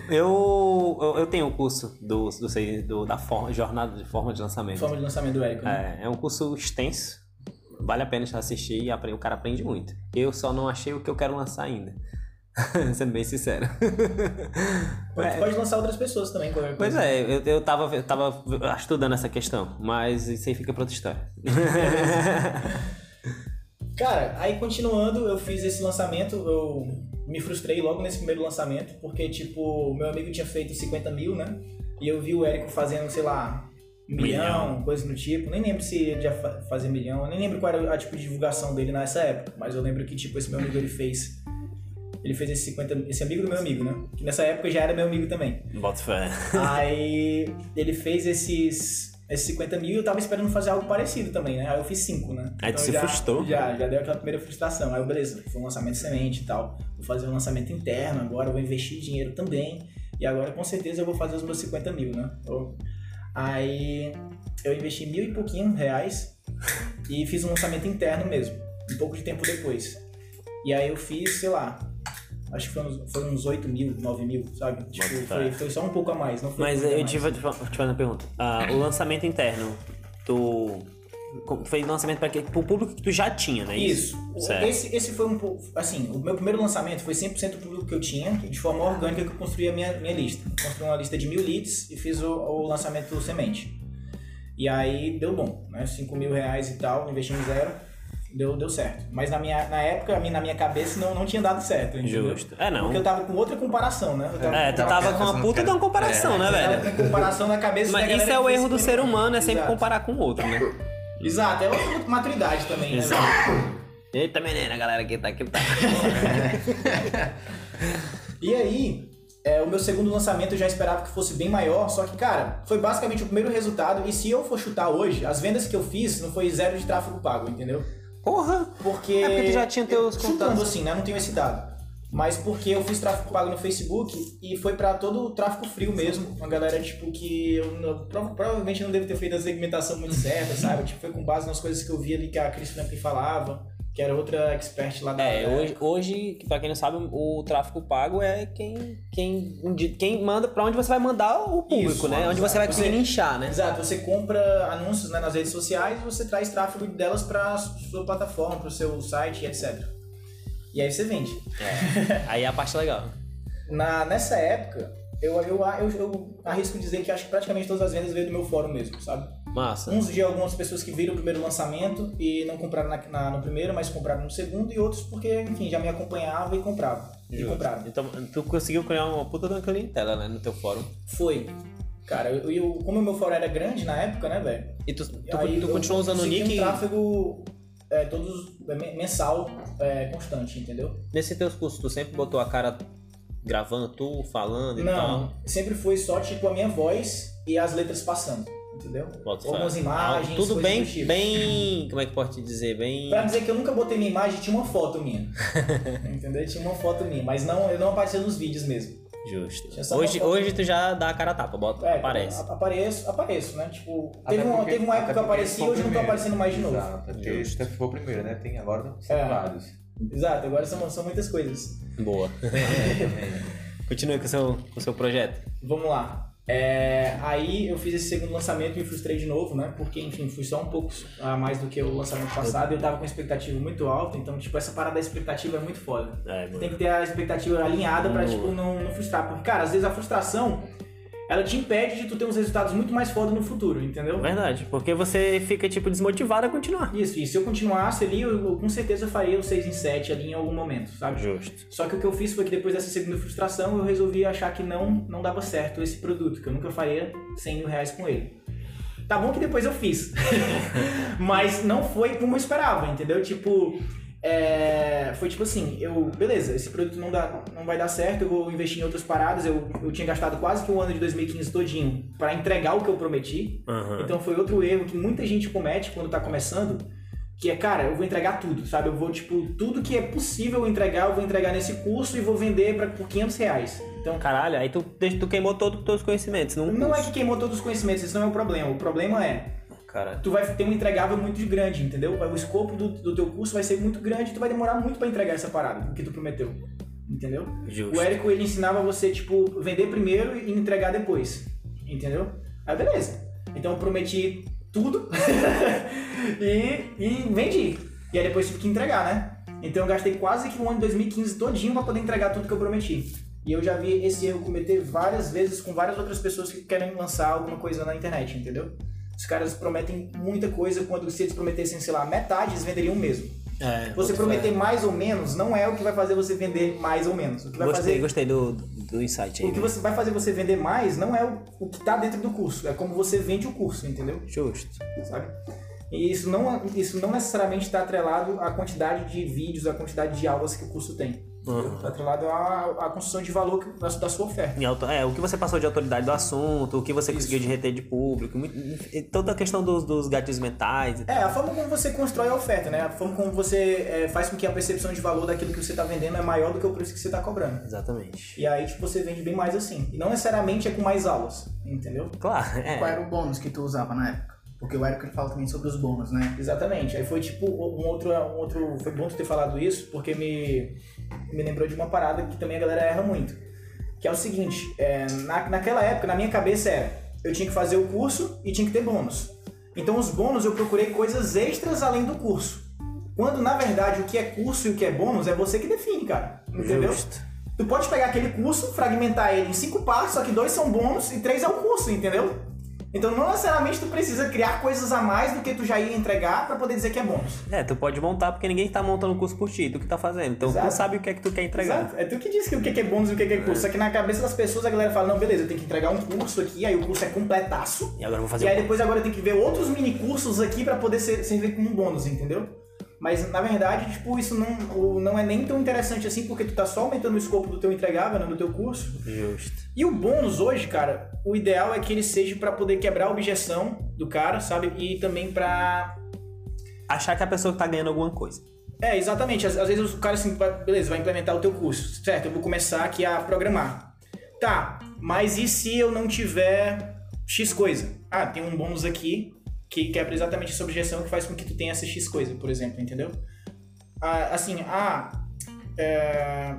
eu, eu, eu tenho o curso do, do, do- da forma, jornada de forma de lançamento. Forma de lançamento do Érico, né? É, é um curso extenso. Vale a pena assistir e aprender, o cara aprende muito. Eu só não achei o que eu quero lançar ainda. Sendo bem sincero. Pode, É, pode lançar outras pessoas também, Pois é, eu, eu, tava, eu tava estudando essa questão, mas isso aí fica pra outra história. Cara, aí continuando, eu fiz esse lançamento, eu me frustrei logo nesse primeiro lançamento, porque, tipo, meu amigo tinha feito 50 mil, né? E eu vi o Érico fazendo, sei lá, um milhão, coisa do tipo. Nem lembro se ele já fa- fazia milhão, nem lembro qual era a tipo de divulgação dele nessa época, mas eu lembro que, tipo, esse meu amigo ele fez. Ele fez esse 50 esse amigo do meu amigo, né? Que nessa época já era meu amigo também. Bota fé. Aí ele fez esses, esses 50 mil e eu tava esperando fazer algo parecido também, né? Aí eu fiz 5, né? Aí tu se já, frustrou? Já, já deu aquela primeira frustração. Aí eu, beleza, foi um lançamento semente e tal. Vou fazer um lançamento interno agora, vou investir dinheiro também. E agora com certeza eu vou fazer os meus 50 mil, né? Eu- Aí eu investi mil e pouquinho reais e fiz um lançamento interno mesmo, um pouco de tempo depois. E aí eu fiz, sei lá, acho que foi uns, foi uns 8 mil, 9 mil, sabe? Tipo, foi, foi só um pouco a mais, não foi Mas eu mais. te te fa- te fazer uma pergunta. Ah, o lançamento interno, tu fez lançamento para pro público que tu já tinha, né? Isso. Certo. Esse, esse foi um pouco. Assim, o meu primeiro lançamento foi 100% público que eu tinha, de forma orgânica que eu construí a minha, minha lista. Construí uma lista de mil leads e fiz o, o lançamento semente. E aí deu bom, né? 5 mil reais e tal, investi em zero, deu, deu certo. Mas na, minha, na época, na minha cabeça, não, não tinha dado certo. entendeu? Justo. É, não. Porque eu tava com outra comparação, né? Eu tava, É, tu tava- tava com uma puta de uma comparação, né, eu tava velho? com comparação na cabeça da Mas isso é o erro do ser humano, é sempre Exato. comparar com o outro, né? Exato, é outra maturidade também, né? Exato. Eita, menina, galera que tá aqui tá. E aí, é, o meu segundo lançamento eu já esperava que fosse bem maior, só que, cara, foi basicamente o primeiro resultado. E se eu for chutar hoje, as vendas que eu fiz não foi zero de tráfego pago, entendeu? Porra! Porque. É porque tu já tinha teus Chutando assim, né? Não tenho esse dado. Mas porque eu fiz tráfego pago no Facebook e foi pra todo o tráfego frio mesmo. Uma galera, tipo, que eu não- prova- provavelmente não devo ter feito a segmentação muito certa, sabe? Tipo, foi com base nas coisas que eu vi ali que a Cris Franklin falava, que era outra expert lá da. É, hoje, hoje, pra quem não sabe, o tráfego pago é quem, quem, quem manda pra onde você vai mandar o público, Isso, né? Onde você vai conseguir nichar, né? Exato, você compra anúncios né, nas redes sociais e você traz tráfego delas para sua plataforma, para o seu site, etc. E aí você vende. É. Aí é a parte legal. Na, nessa época, eu, eu, eu, eu arrisco dizer que acho que praticamente todas as vendas veio do meu fórum mesmo, sabe? Massa. Uns de algumas pessoas que viram o primeiro lançamento e não compraram na, na- no primeiro, mas compraram no segundo, e outros porque, enfim, já me acompanhavam e compravam. E compraram. Então, tu conseguiu criar uma puta uma clientela, né? No teu fórum. Foi. Cara, eu, eu, como o meu fórum era grande na época, né, velho? E tu, tu, tu continuou usando o nick um tráfego é, todos é, men- mensal é, constante, entendeu? Nesses teus cursos, tu sempre botou a cara gravando tu, falando e Não, tal. sempre foi só tipo a minha voz e as letras passando. Entendeu? Bota Algumas fé. imagens. Ah, Tudo bem, do tipo. bem. Como é que pode te dizer? Bem. Pra dizer que eu nunca botei minha imagem, tinha uma foto minha. Entendeu? Tinha uma foto minha, mas não, eu não aparecia nos vídeos mesmo. Justo. Hoje, uma hoje tu já dá a cara a tapa, bota, É, aparece. Apareço, apareço, né? Tipo, Até teve uma, porque- teve uma época que eu porque apareci e hoje eu não tô primeiro. aparecendo mais de novo. Exato, porque Justo. foi o primeiro, né? Tem agora são É. vários. Exato, agora são, são muitas coisas. Boa. Continue com o seu, com o seu projeto. Vamos lá. É, aí eu fiz esse segundo lançamento e me frustrei de novo, né? Porque, enfim, fui só um pouco a mais do que o lançamento passado e eu tava com expectativa muito alta, então, tipo, essa parada da expectativa é muito foda. É, Tem que ter a expectativa alinhada pra, tipo, não, não frustrar. Porque, cara, às vezes a frustração, ela te impede de tu ter uns resultados muito mais foda no futuro, entendeu? Verdade, porque você fica, tipo, desmotivado a continuar. Isso, e se eu continuasse ali, eu, eu com certeza faria o 6 em 7 ali em algum momento, sabe? Justo. Só que o que eu fiz foi que depois dessa segunda frustração, eu resolvi achar que não, não dava certo esse produto, que eu nunca faria 100 mil reais com ele. Tá bom que depois eu fiz. Mas não foi como eu esperava, entendeu? Tipo, é, foi tipo assim, eu, beleza, esse produto não, dá, não vai dar certo, eu vou investir em outras paradas. Eu, eu tinha gastado quase que o ano de 2015 todinho para entregar o que eu prometi. Aham. Então foi outro erro que muita gente comete quando tá começando, que é, cara, eu vou entregar tudo, sabe? Eu vou, tipo, tudo que é possível entregar, eu vou entregar nesse curso e vou vender pra, por 500 reais. Então, Caralho, aí tu, tu queimou todos os teus conhecimentos. Não é curso. que queimou todos os conhecimentos, esse não é o problema. O problema é, Cara, tu vai ter um entregável muito grande, entendeu? O escopo do, do teu curso vai ser muito grande e tu vai demorar muito pra entregar essa parada, o que tu prometeu. Entendeu? justo. O Érico, ele ensinava você, tipo, vender primeiro e entregar depois. Entendeu? Aí, beleza. Então, eu prometi tudo e, e vendi. E aí, depois tive que entregar, né? Então, eu gastei quase que o ano de 2015 todinho pra poder entregar tudo que eu prometi. E eu já vi esse erro cometer várias vezes com várias outras pessoas que querem lançar alguma coisa na internet, entendeu? Os caras prometem muita coisa quando se eles prometessem, sei lá, metade, eles venderiam mesmo. É, Você prometer fé. mais ou menos não é o que vai fazer você vender mais ou menos. O que vai Gostei, fazer gostei do, do insight aí. o que né? você vai fazer você vender mais não é o, o que está dentro do curso, é como você vende o curso, entendeu? Justo. Sabe? E isso não, isso não necessariamente está atrelado à quantidade de vídeos, à quantidade de aulas que o curso tem. Uhum. Está atrelado à, à construção de valor que- da, da sua oferta. Em auto- é, o que você passou de autoridade do assunto, o que você conseguiu de reter de público, muito- toda a questão dos, dos gatilhos mentais. e tal. É, a forma como você constrói a oferta, né? A forma como você é, faz com que a percepção de valor daquilo que você está vendendo é maior do que o preço que você está cobrando. Exatamente. E aí, tipo, você vende bem mais assim. E não necessariamente é com mais aulas, entendeu? Claro, é. Qual era o bônus que tu usava na época? Porque o ele fala também sobre os bônus, né? Exatamente. Aí foi tipo um outro, um outro. Foi bom tu ter falado isso, porque me, me lembrou de uma parada que também a galera erra muito. Que é o seguinte, é, na, naquela época, na minha cabeça era, eu tinha que fazer o curso e tinha que ter bônus. Então os bônus eu procurei coisas extras além do curso. Quando na verdade o que é curso e o que é bônus é você que define, cara. Entendeu? Justo. Tu pode pegar aquele curso, fragmentar ele em cinco partes, só que dois são bônus e três é o curso, entendeu? Então não necessariamente tu precisa criar coisas a mais do que tu já ia entregar pra poder dizer que é bônus. É, tu pode montar porque ninguém tá montando o curso por ti, tu que tá fazendo. Então Exato. tu sabe o que é que tu quer entregar. Exato. É tu que diz que o que é bônus e o que é curso. Só que na cabeça das pessoas a galera fala, não, beleza, eu tenho que entregar um curso aqui, aí o curso é completaço. E agora eu vou fazer E aí um- depois agora eu tenho que ver outros mini cursos aqui pra poder ser, servir como bônus, entendeu? Mas na verdade, tipo, isso não, o- não é nem tão interessante assim, porque tu tá só aumentando o escopo do teu entregável, né, do teu curso. Justo. E o bônus hoje, cara, o ideal é que ele seja pra poder quebrar a objeção do cara, sabe? E também pra Achar que a pessoa tá ganhando alguma coisa. É, exatamente. Às, às vezes o cara assim, vai- beleza, vai implementar o teu curso. Certo, eu vou começar aqui a programar. Tá, mas e se eu não tiver X coisa? Ah, tem um bônus aqui que quebra exatamente essa objeção que faz com que tu tenha essa X coisa, por exemplo, entendeu? Ah, assim, ah, é...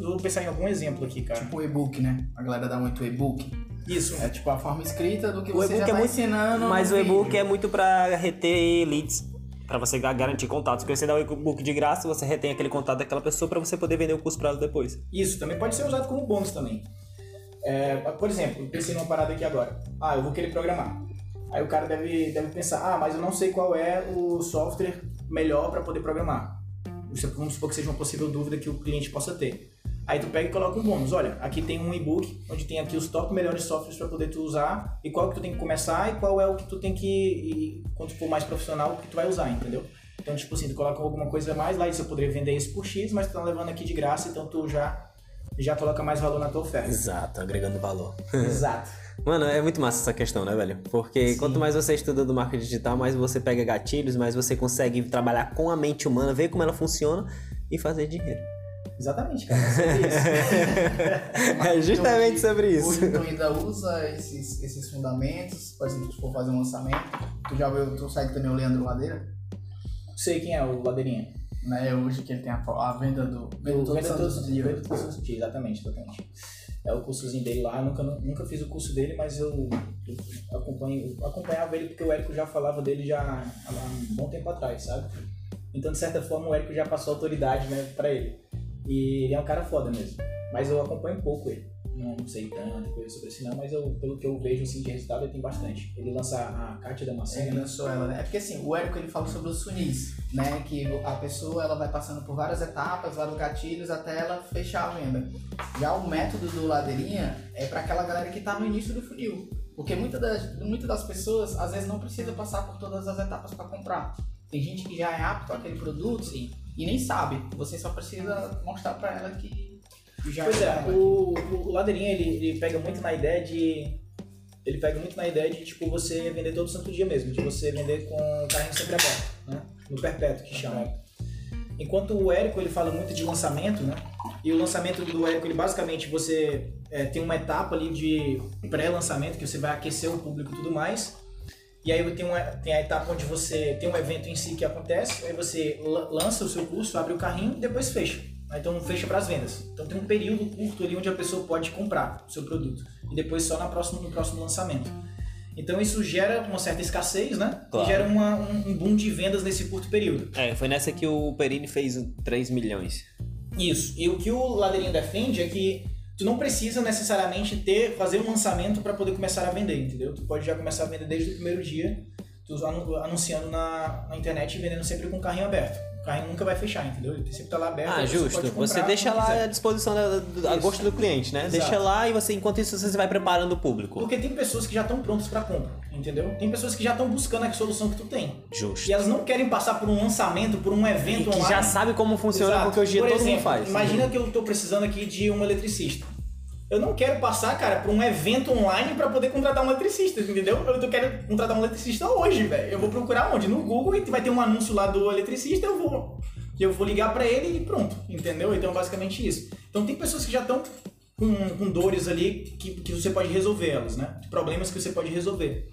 vou pensar em algum exemplo aqui, cara. Tipo o e-book, né? A galera dá muito e-book. Isso. É tipo a forma escrita do que O você e-book já é tá muito- ensinando. Mas o e-book é muito pra reter leads. Pra você ga- garantir contatos. Porque você dá o e-book de graça, você retém aquele contato daquela pessoa pra você poder vender o curso pra ela depois. Isso, também pode ser usado como bônus também. É, por exemplo, eu pensei numa parada aqui agora. Ah, eu vou querer programar. Aí o cara deve, deve pensar, ah, mas eu não sei qual é o software melhor para poder programar. Vamos supor que seja uma possível dúvida que o cliente possa ter. Aí tu pega e coloca um bônus. Olha, aqui tem um e-book onde tem aqui os top melhores softwares para poder tu usar e qual que tu tem que começar e qual é o que tu tem que, e, quando tu for mais profissional, o que tu vai usar, entendeu? Então, tipo assim, tu coloca alguma coisa a mais lá e eu poderia vender isso por X, mas tu tá levando aqui de graça, então tu já já coloca mais valor na tua oferta. Exato, agregando valor. Exato. Mano, é muito massa essa questão, né, velho? Porque Sim. quanto mais você estuda do marketing digital, mais você pega gatilhos, mais você consegue trabalhar com a mente humana, ver como ela funciona e fazer dinheiro. Exatamente, cara. É sobre isso. É justamente sobre isso. Hoje tu ainda usa esses, esses fundamentos, por exemplo, se for fazer um lançamento, tu já viu, tu segue também o Leandro Ladeira, Sei quem é o Ladeirinha. né? Hoje que ele tem a, a venda do... Venda Todos dia. Venda Todos os Dias, exatamente, exatamente. É o cursozinho dele lá, nunca, nunca fiz o curso dele, mas eu, eu acompanho, eu acompanhava ele porque o Érico já falava dele já há um bom tempo atrás, sabe? Então, de certa forma, o Érico já passou autoridade né, pra ele. E ele é um cara foda mesmo. Mas eu acompanho pouco ele. Não, não sei tanta coisa sobre esse não, mas eu, pelo que eu vejo assim, de resultado, ele tem bastante. Ele lança a Kátia Damasceno, Ele lançou ela, né? É porque assim, o Érico ele fala sobre os funis, né? Que a pessoa ela vai passando por várias etapas, vários gatilhos até ela fechar a venda. Já o método do Ladeirinha é para aquela galera que tá no início do funil. Porque muitas das, muitas das pessoas às vezes não precisa passar por todas as etapas para comprar. Tem gente que já é apto àquele produto sim, e nem sabe. Você só precisa mostrar para ela que já Pois é, o, o Ladeirinha ele, ele pega muito na ideia de. Ele pega muito na ideia de tipo você vender todo santo dia mesmo, de você vender com o carrinho sempre aberto, né? No perpétuo que chama. Enquanto o Érico ele fala muito de lançamento, né? E o lançamento do Érico ele basicamente você é, tem uma etapa ali de pré-lançamento que você vai aquecer o público e tudo mais. E aí tem, uma, tem a etapa onde você tem um evento em si que acontece, aí você la- lança o seu curso, abre o carrinho e depois fecha. Aí, Então fecha para as vendas. Então tem um período curto ali onde a pessoa pode comprar o seu produto. E depois só na próxima, no próximo lançamento. Então isso gera uma certa escassez, né? Claro. E gera uma- um, um boom de vendas nesse curto período. É, foi nessa que o Perini fez 3 milhões. Isso. E o que o Ladeirinho defende é que tu não precisa necessariamente ter fazer um lançamento para poder começar a vender, entendeu? Tu pode já começar a vender desde o primeiro dia, tu anu- anunciando na, na internet e vendendo sempre com o carrinho aberto. O carrinho nunca vai fechar, entendeu? Ele sempre tá lá aberto. Ah, você justo. comprar Você deixa lá quiser. à disposição da, do- a gosto do cliente, né? Exato. Deixa lá e você, enquanto isso, você vai preparando o público. Porque tem pessoas que já estão prontas para compra, entendeu? Tem pessoas que já estão buscando a solução que tu tem. Justo. E elas não querem passar por um lançamento, por um E evento que online. já sabe como funciona, Exato. porque hoje Por todo exemplo, mundo faz. Imagina que eu tô precisando aqui de um eletricista. Eu não quero passar, cara, por um evento online pra poder contratar um eletricista, entendeu? Eu quero contratar um eletricista hoje, velho. Eu vou procurar onde? No Google e vai ter um anúncio lá do eletricista, eu vou eu vou ligar pra ele e pronto, entendeu? Então basicamente isso. Então tem pessoas que já estão com, com dores ali que, que você pode resolver elas, né? Problemas que você pode resolver.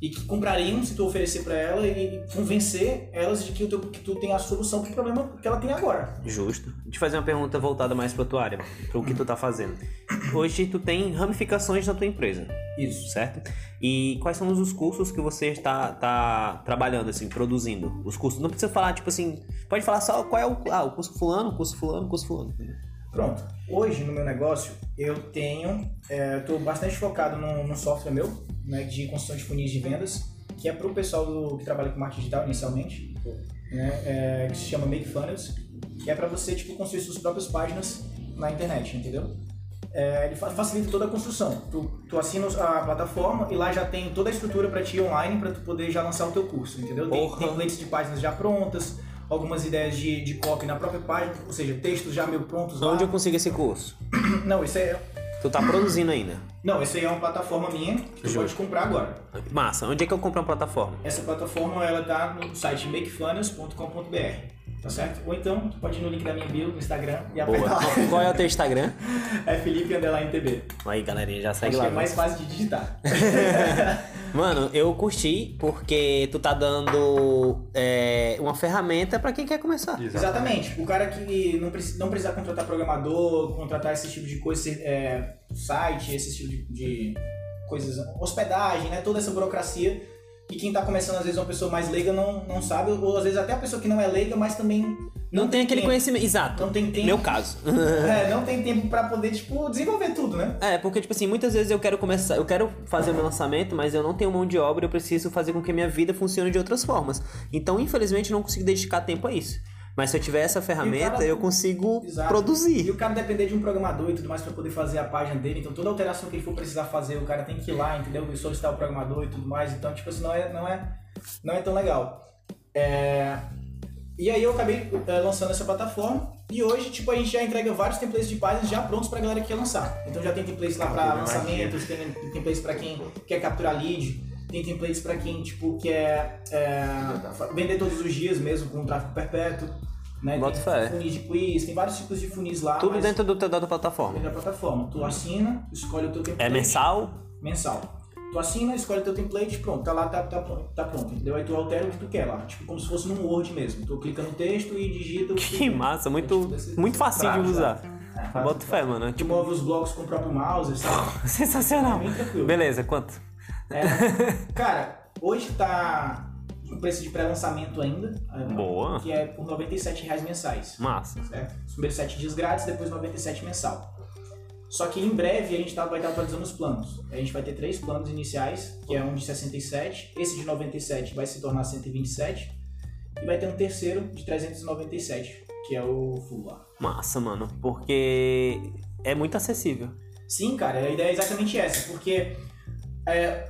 E que comprariam se tu oferecer pra ela e convencer elas de que, o teu, que tu tem a solução pro problema que ela tem agora. Justo. Deixa eu fazer uma pergunta voltada mais pra tua área, pro que tu tá fazendo. Hoje tu tem ramificações na tua empresa, Isso. certo? E quais são os cursos que você está tá trabalhando, assim, produzindo? Os cursos. Não precisa falar, tipo assim, pode falar só qual é o. Ah, o curso fulano, o curso fulano, o curso fulano. Pronto. Hoje no meu negócio eu tenho, estou bastante focado no, no software meu, né, de construção de funis de vendas, que é para o pessoal do, que trabalha com marketing digital inicialmente, né, é, que se chama Funnels, que é para você tipo construir suas próprias páginas na internet, entendeu? É, ele fa- facilita toda a construção. Tu, tu assina a plataforma e lá já tem toda a estrutura para ti online para tu poder já lançar o teu curso, entendeu? Tem Porra. templates de páginas já prontas, algumas ideias de, de copy na própria página, ou seja, textos já meio prontos lá. Onde eu consigo esse curso? Não, isso é. Tu tá produzindo ainda. Não, isso aí é uma plataforma minha que tu Justo. pode comprar agora. Massa. Onde é que eu compro uma plataforma? Essa plataforma ela tá no site makefunnels.com.br, tá certo? Ou então tu pode ir no link da minha bio no Instagram e Boa. apertar lá. Qual é o teu Instagram? É Felipe Underline TB. Aí, galerinha, já segue Acho lá. que é mais fácil de digitar. Mano, eu curti porque tu tá dando é, uma ferramenta pra quem quer começar. Exatamente. O cara que não, preci- não precisa contratar programador, contratar esse tipo de coisa, é, site, esse tipo de, de coisas, hospedagem, né? Toda essa burocracia. E quem tá começando, às vezes, uma pessoa mais leiga não, não sabe, ou às vezes até a pessoa que não é leiga, mas também Não, tem aquele tempo. conhecimento. Exato. Não tem tempo. Meu caso. É, não tem tempo pra poder, tipo, desenvolver tudo, né? É, porque, tipo assim, muitas vezes eu quero começar, eu quero fazer o meu lançamento, mas eu não tenho mão de obra, eu preciso fazer com que a minha vida funcione de outras formas. Então, infelizmente, eu não consigo dedicar tempo a isso. Mas se eu tiver essa ferramenta, cara- eu consigo Exato. E produzir. o cara depender de um programador e tudo mais pra poder fazer a página dele, então toda alteração que ele for precisar fazer, o cara tem que ir lá, entendeu? E solicitar o programador e tudo mais. Então, tipo assim, não é, não é, não é tão legal. É, E aí eu acabei eh, lançando essa plataforma e hoje, tipo, a gente já entrega vários templates de páginas já prontos pra galera que quer lançar. Então já tem templates lá pra Ah, lançamentos, tem templates pra quem quer capturar lead, tem templates pra quem, tipo, quer é, vender todos os dias mesmo com tráfego perpétuo. Né? Bota tem fé. funis de quiz, tem vários tipos de funis lá. Tudo dentro do, da plataforma. dentro da plataforma. Tu assina, escolhe o teu template. É mensal? Mensal. Tu assina, escolhe teu template, pronto, tá lá, tá, tá, pronto, tá pronto, entendeu? Aí tu altera o que tu quer lá, tipo como se fosse num Word mesmo. Tu clica no texto e digita o que Que massa, É muito, tipo desse- muito facinho de usar. É, Bota fé, mano. é Tu Tipo, move os blocos com o próprio mouse, sabe? sensacional. É. Beleza, quanto? É. Cara, hoje tá com preço de pré-lançamento ainda. é, Boa. Que é por 97 reais mensais. Massa. certo? Os primeiros 7 dias grátis, depois 97 mensal. Só que em breve a gente tá, vai estar atualizando os planos. A gente vai ter três planos iniciais, que é um de 67, esse de 97 vai se tornar 127, e vai ter um terceiro de 397, que é o full lá. Massa, mano. Porque é muito acessível. Sim, cara, a ideia é exatamente essa, porque é,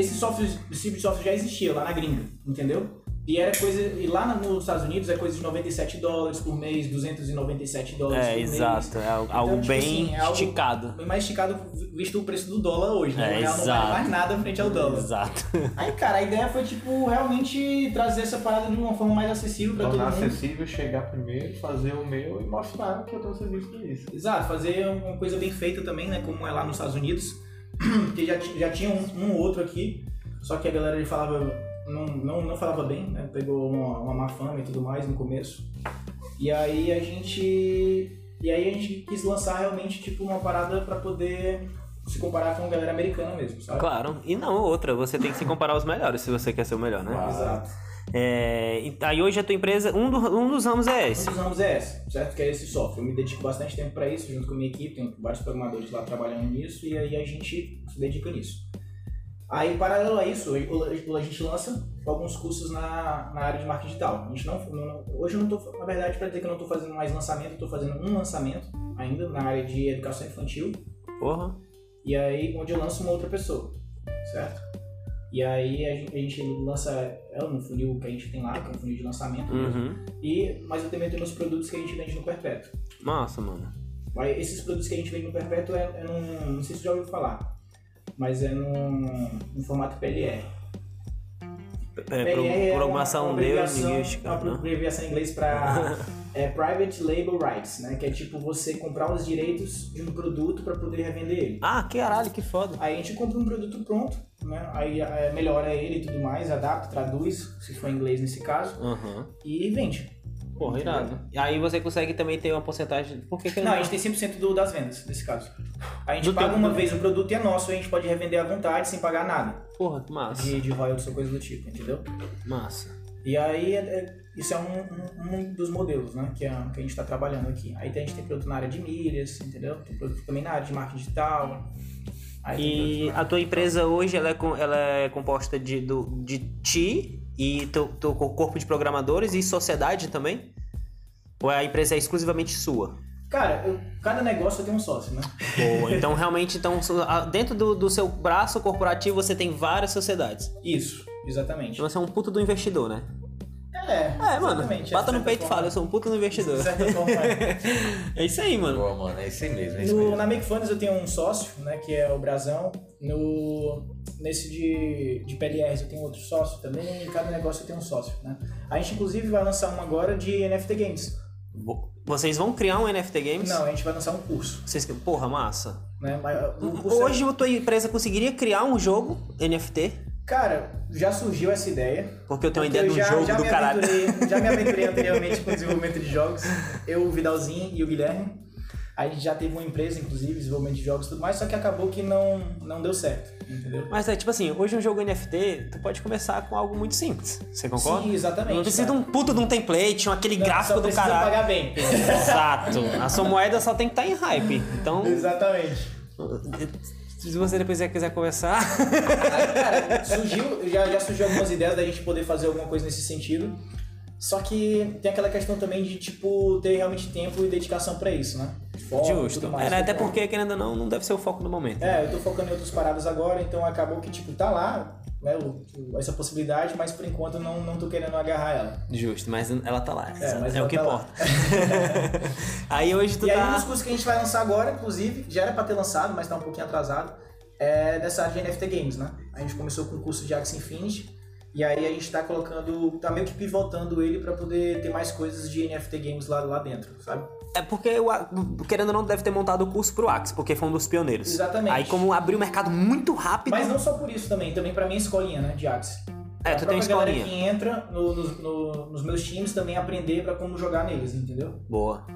esse software, esse tipo de software já existia lá na gringa, entendeu? E era coisa. E lá nos Estados Unidos é coisa de 97 dólares por mês, 297 dólares É, por mês. exato. É algo, Então, algo tipo bem assim, é algo- esticado. Bem mais esticado visto o preço do dólar hoje, né? É, o real não exato. vale mais nada frente ao dólar. Exato. Aí, cara, a ideia foi, tipo, realmente trazer essa parada de uma forma mais acessível pra todo Tornar mundo. acessível, chegar primeiro, fazer o meu e mostrar que eu dou serviço pra isso. Exato, fazer uma coisa bem feita também, né? Como é lá nos Estados Unidos. Porque já, já tinha um, um ou outro aqui, só que a galera ele falava. Não, não, não falava bem, né? Pegou uma, uma má fama e tudo mais no começo. E aí a gente. E aí a gente quis lançar realmente tipo uma parada pra poder se comparar com a galera americana mesmo, sabe? Claro. E não, outra, você tem que se comparar aos melhores se você quer ser o melhor, né? Claro. Exato. É, e aí hoje a tua empresa, um, do- um dos ramos é Um esse. dos ramos é esse, certo? Que é esse software. Eu me dedico bastante tempo para isso, junto com a minha equipe, tem vários programadores lá trabalhando nisso, e aí a gente se dedica nisso. Aí, paralelo a isso, a gente lança alguns cursos na, na área de marketing digital. A gente não, não- hoje eu não estou, na verdade, para dizer que eu não estou fazendo mais lançamento, eu estou fazendo um lançamento ainda na área de educação infantil, Porra. e aí onde eu lanço uma outra pessoa, certo? E aí a gente, lança ela no funil que a gente tem lá, que é um funil de lançamento, mesmo. Uhum. e, mas eu também tenho os produtos que a gente vende no Perpétuo. Massa, mano. Mas esses produtos que a gente vende no Perpétuo é, é num. Não sei se você já ouviu falar, mas é num, num formato PLR. É, PLR pro- é uma- programação uma abreviação- neurolinguística, Uma né? abreviação em inglês para é, Private Label Rights, né? Que é tipo você comprar os direitos de um produto para poder revender ele. Ah, que caralho, que foda. Aí a gente compra um produto pronto, né? Aí é, melhora ele e tudo mais, adapta, traduz, se for em inglês nesse caso, Aham. e vende. Porra, irado. E aí você consegue também ter uma porcentagem. Por que, que Não, a gente tem 100% do, das vendas, nesse caso. A gente Do paga uma vez o produto e é nosso, a gente pode revender à vontade sem pagar nada Porra, que massa. de, de royalties ou coisa do tipo, entendeu? Massa. E aí, é- é- isso é um, um- um dos modelos, né, que, é, que a gente está trabalhando aqui. Aí a gente tem produto na área de milhas, entendeu? Tem produto também na área de marketing digital. E a tua empresa hoje ela é, com- ela é composta de, do, de ti e teu, teu corpo de programadores e sociedade também? Ou a empresa é exclusivamente sua? Cara, eu- cada negócio tem um sócio, né? Boa. Então, realmente, então, dentro do, do seu braço corporativo você tem várias sociedades. Isso, exatamente. Então você é um puto do investidor, né? É, É, mano. exatamente, Bata no peito e fala, eu sou um puto do investidor. Forma, é. É isso aí, mano. Boa, mano, é isso aí mesmo. É isso No, mesmo. na Make Funds eu tenho um sócio, né, que é o Brasão. No, nesse de, de PLRs eu tenho outro sócio também. Em cada negócio eu tenho um sócio, né. A gente, inclusive, vai lançar um agora de NFT Games. Vo- Vocês vão criar um NFT Games? Não, a gente vai lançar um curso, Vocês... Porra, massa. né. Mas o curso é- Hoje a tua empresa conseguiria criar um jogo NFT? Cara, já surgiu essa ideia. Porque eu tenho uma ideia de um jogo já do caralho. já me aventurei anteriormente com o desenvolvimento de jogos. Eu, o Vidalzinho e o Guilherme. A gente já teve uma empresa, inclusive, de desenvolvimento de jogos e tudo mais, só que acabou que não, não deu certo, entendeu? Mas é tipo assim, hoje um jogo NFT, tu pode começar com algo muito simples. Você concorda? Sim, exatamente, Não precisa de cara. um puto de um template, um aquele Não, gráfico só do precisa caralho. pagar bem. Exato. A sua moeda só tem que estar em hype. Então, Exatamente. se você depois quiser conversar. Cara, surgiu, já, já surgiu algumas ideias da gente poder fazer alguma coisa nesse sentido. Só que tem aquela questão também de, tipo, ter realmente tempo e dedicação pra isso, né? Foco Justo. mais. É, até Então, porque, querendo ou não, não deve ser o foco do momento. É, eu tô focando em outras paradas agora, então acabou que, tipo, tá lá, né, essa possibilidade, mas por enquanto não, não tô querendo agarrar ela. Justo, mas ela tá lá. É, mas é o que tá importa. aí hoje tu E aí um tá. dos cursos que a gente vai lançar agora, inclusive, já era pra ter lançado, mas tá um pouquinho atrasado, é dessa área de NFT Games, né? A gente começou com o curso de Axie Infinity, e aí a gente tá colocando, tá meio que pivotando ele pra poder ter mais coisas de NFT Games lá, lá dentro, sabe? É porque, o querendo ou não, deve ter montado o curso pro Axe, porque foi um dos pioneiros. Exatamente. Aí, como abriu o mercado muito rápido. Mas não só por isso também, também pra minha escolinha, né, de Axie. É, tu tem escolinha. que entra no- no- no- nos meus times também aprender pra como jogar neles, entendeu? Boa.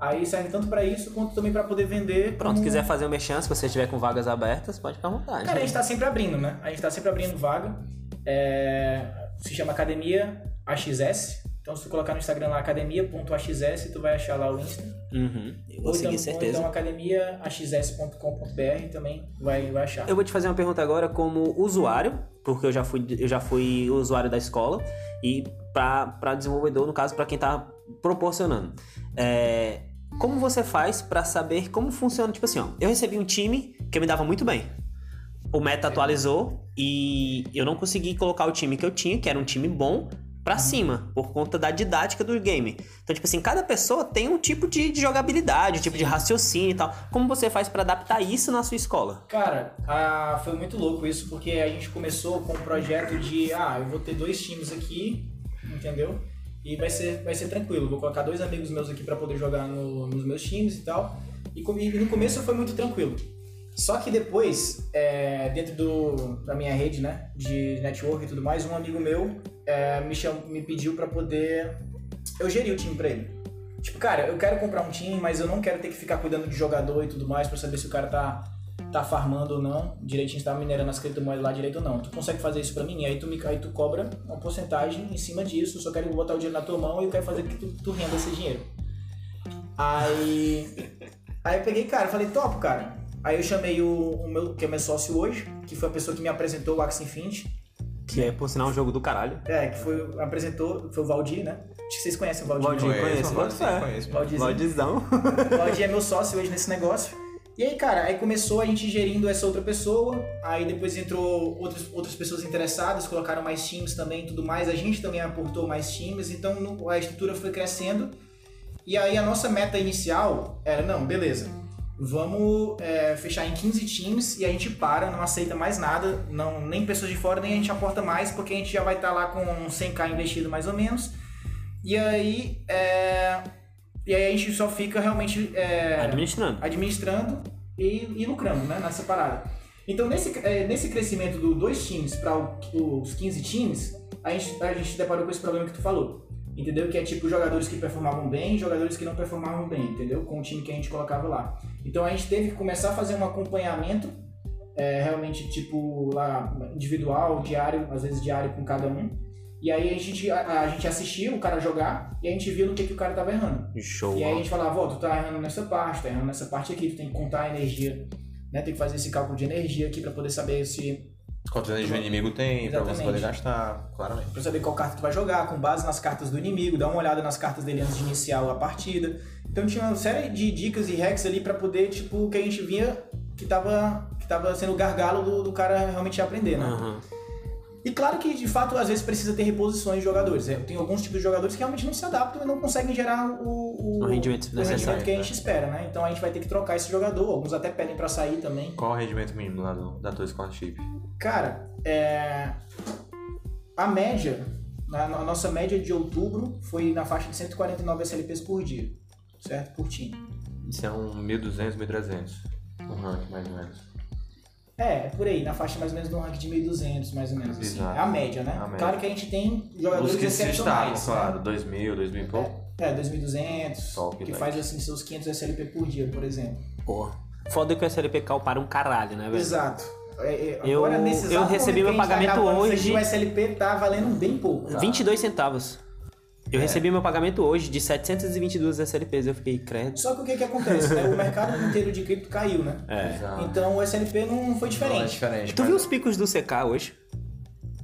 Aí serve tanto pra isso quanto também pra poder vender. Pronto, como- quiser fazer uma chance, se você estiver com vagas abertas, pode ficar à vontade. Cara, a gente tá sempre abrindo, né? A gente tá sempre abrindo vaga. É, Se chama Academia AXS. Então, se tu colocar no Instagram lá academia.axs, tu vai achar lá o Insta. Uhum. Eu vou ou seguir, então, certeza. Ou então academiaaxs.com.br também vai, vai achar. Eu vou te fazer uma pergunta agora como usuário, porque eu já fui, eu já fui usuário da escola, e para desenvolvedor, no caso, para quem tá proporcionando. É, como você faz para saber como funciona? Tipo assim, ó, eu recebi um time que me dava muito bem. O meta atualizou e eu não consegui colocar o time que eu tinha, que era um time bom, pra cima, por conta da didática do game. Então, tipo assim, cada pessoa tem um tipo de, de jogabilidade, um tipo de raciocínio e tal. Como você faz pra adaptar isso na sua escola? Cara, ah, foi muito louco isso, porque a gente começou com o projeto de, ah, eu vou ter dois times aqui, entendeu? E vai ser, vai ser tranquilo, vou colocar dois amigos meus aqui pra poder jogar no- nos meus times e tal. E, e no começo foi muito tranquilo. Só que depois, é, dentro do, da minha rede, né, de network e tudo mais, um amigo meu é, me, cham, me pediu pra poder eu gerir o time pra ele. Tipo, cara, eu quero comprar um time, mas eu não quero ter que ficar cuidando de jogador e tudo mais pra saber se o cara tá, tá farmando ou não, direitinho, se tá minerando as criptomoedas lá direito ou não. Tu consegue fazer isso pra mim? E aí tu, me, aí tu cobra uma porcentagem em cima disso, eu só quero botar o dinheiro na tua mão e eu quero fazer que tu, tu renda esse dinheiro. Aí. Aí eu peguei, cara, falei, top, cara. Aí eu chamei o, o meu, que é meu sócio hoje, que foi a pessoa que me apresentou o Axie Infinity. Que é, por sinal, um jogo do caralho. É, que foi, apresentou, foi o Valdir, né? Acho que vocês conhecem o Valdir. Valdir, né? conheço, conheço. Valdizão. Valdizão. O Valdir é meu sócio hoje nesse negócio. E aí, cara, aí começou a gente gerindo essa outra pessoa, aí depois entrou outras, outras pessoas interessadas, colocaram mais times também e tudo mais, a gente também aportou mais times, então a estrutura foi crescendo. E aí a nossa meta inicial era, não, beleza, vamos é, fechar em 15 times e a gente para, não aceita mais nada, não, nem pessoas de fora, nem a gente aporta mais, porque a gente já vai estar lá com 100k investido mais ou menos. E aí, é, e aí a gente só fica realmente é, Administrando. administrando e, e lucrando, né, nessa parada. Então, nesse, é, nesse crescimento do dois times para os 15 times, a gente, a gente deparou com esse problema que tu falou. Entendeu? Que é tipo jogadores que performavam bem e jogadores que não performavam bem, entendeu? Com o time que a gente colocava lá. Então a gente teve que começar a fazer um acompanhamento, é, realmente tipo lá individual, diário, às vezes diário com cada um. E aí a gente, a, a gente assistia o cara jogar e a gente viu no que, que o cara tava errando. Show. E aí a gente falava, ó, tu tá errando nessa parte, tá errando nessa parte aqui, tu tem que contar a energia, né? Tem que fazer esse cálculo de energia aqui pra poder saber se. Quantos anos o inimigo tem pra você Exatamente. poder gastar, claramente. Pra saber qual carta tu vai jogar, com base nas cartas do inimigo, dar uma olhada nas cartas dele antes de iniciar a partida. Então tinha uma série de dicas e hacks ali pra poder, tipo, que a gente via que tava, que tava sendo o gargalo do, do cara realmente aprender, né? Aham. E claro que, de fato, às vezes precisa ter reposições de jogadores. É, Tem alguns tipos de jogadores que realmente não se adaptam e não conseguem gerar o, o, O rendimento o necessário, rendimento que a né? gente espera, né? Então a gente vai ter que trocar esse jogador. Alguns até pedem pra sair também. Qual o rendimento mínimo lá do, da tua scholarship? Cara, é... a média, na a nossa média de outubro foi na faixa de 149 SLPs por dia, certo? Por time. Isso é um 1.200, 1.300. Um rank, mais ou menos. É, é por aí, na faixa mais ou menos do rank de 1.200, mais ou menos. Assim. É a média, né? A média. Claro que a gente tem jogadores Os que se destacam, excepcionais. claro. né? 2.000, 2.000 e pouco. É, 2.200, Top, que né? faz assim seus 500 SLP por dia, por exemplo. Porra. Foda que o SLP caiu para um caralho, né, velho? Exato. É, é, Eu- agora, eu recebi meu tá pagamento hoje. O SLP tá valendo bem pouco. cara. 22 centavos. Eu recebi meu pagamento hoje de 722 SLPs. Eu fiquei, credo. Só que o que que acontece, né? O mercado inteiro de cripto caiu, né? É. Exato. Então o SLP não foi Não é diferente. diferente. Tu mas- viu os picos do CK hoje?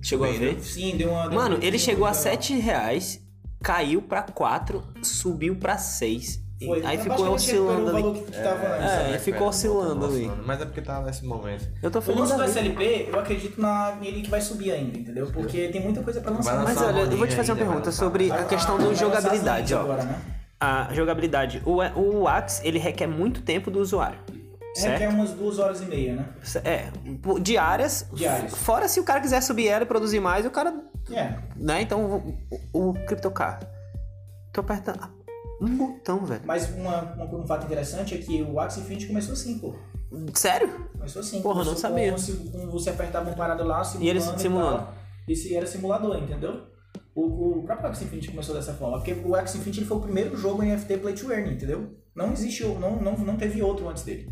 Chegou a Bem, ver? Sim, deu uma. deu Mano, uma- ele chegou a deu uma- 7 reais, caiu pra 4, subiu pra 6 Foi. Aí ficou oscilando o ali. que, tava antes. É, né, ficou oscilando ali. Mas é porque tá nesse momento. Eu tô O feliz lance da do. SLP, eu acredito na, nele que vai subir ainda, entendeu? Porque tem muita coisa pra lançar. Mas olha, eu vou te fazer uma ainda, pergunta sobre a questão as jogabilidade, ó. Agora, né? A jogabilidade. O, o Axe, ele requer muito tempo do usuário. Requer Certo? umas duas horas e meia, né? É, diárias. Diárias. Fora se o cara quiser subir ela e produzir mais, o cara. É. Né? Então, o, o CryptoCar. Tu aperta um botão, velho. Mas uma, uma- um fato interessante é que o Axie Infinity começou assim, pô. Sério? Começou assim. Porra, começou não sabia. Com, você apertava uma parada lá, simulando. E tal. simulando. Esse era simulador, entendeu? O, o próprio Axie Infinity começou dessa forma. Porque o Axie Infinity ele foi o primeiro jogo NFT Play to Earn, entendeu? Não existe, não, não, não teve outro antes dele.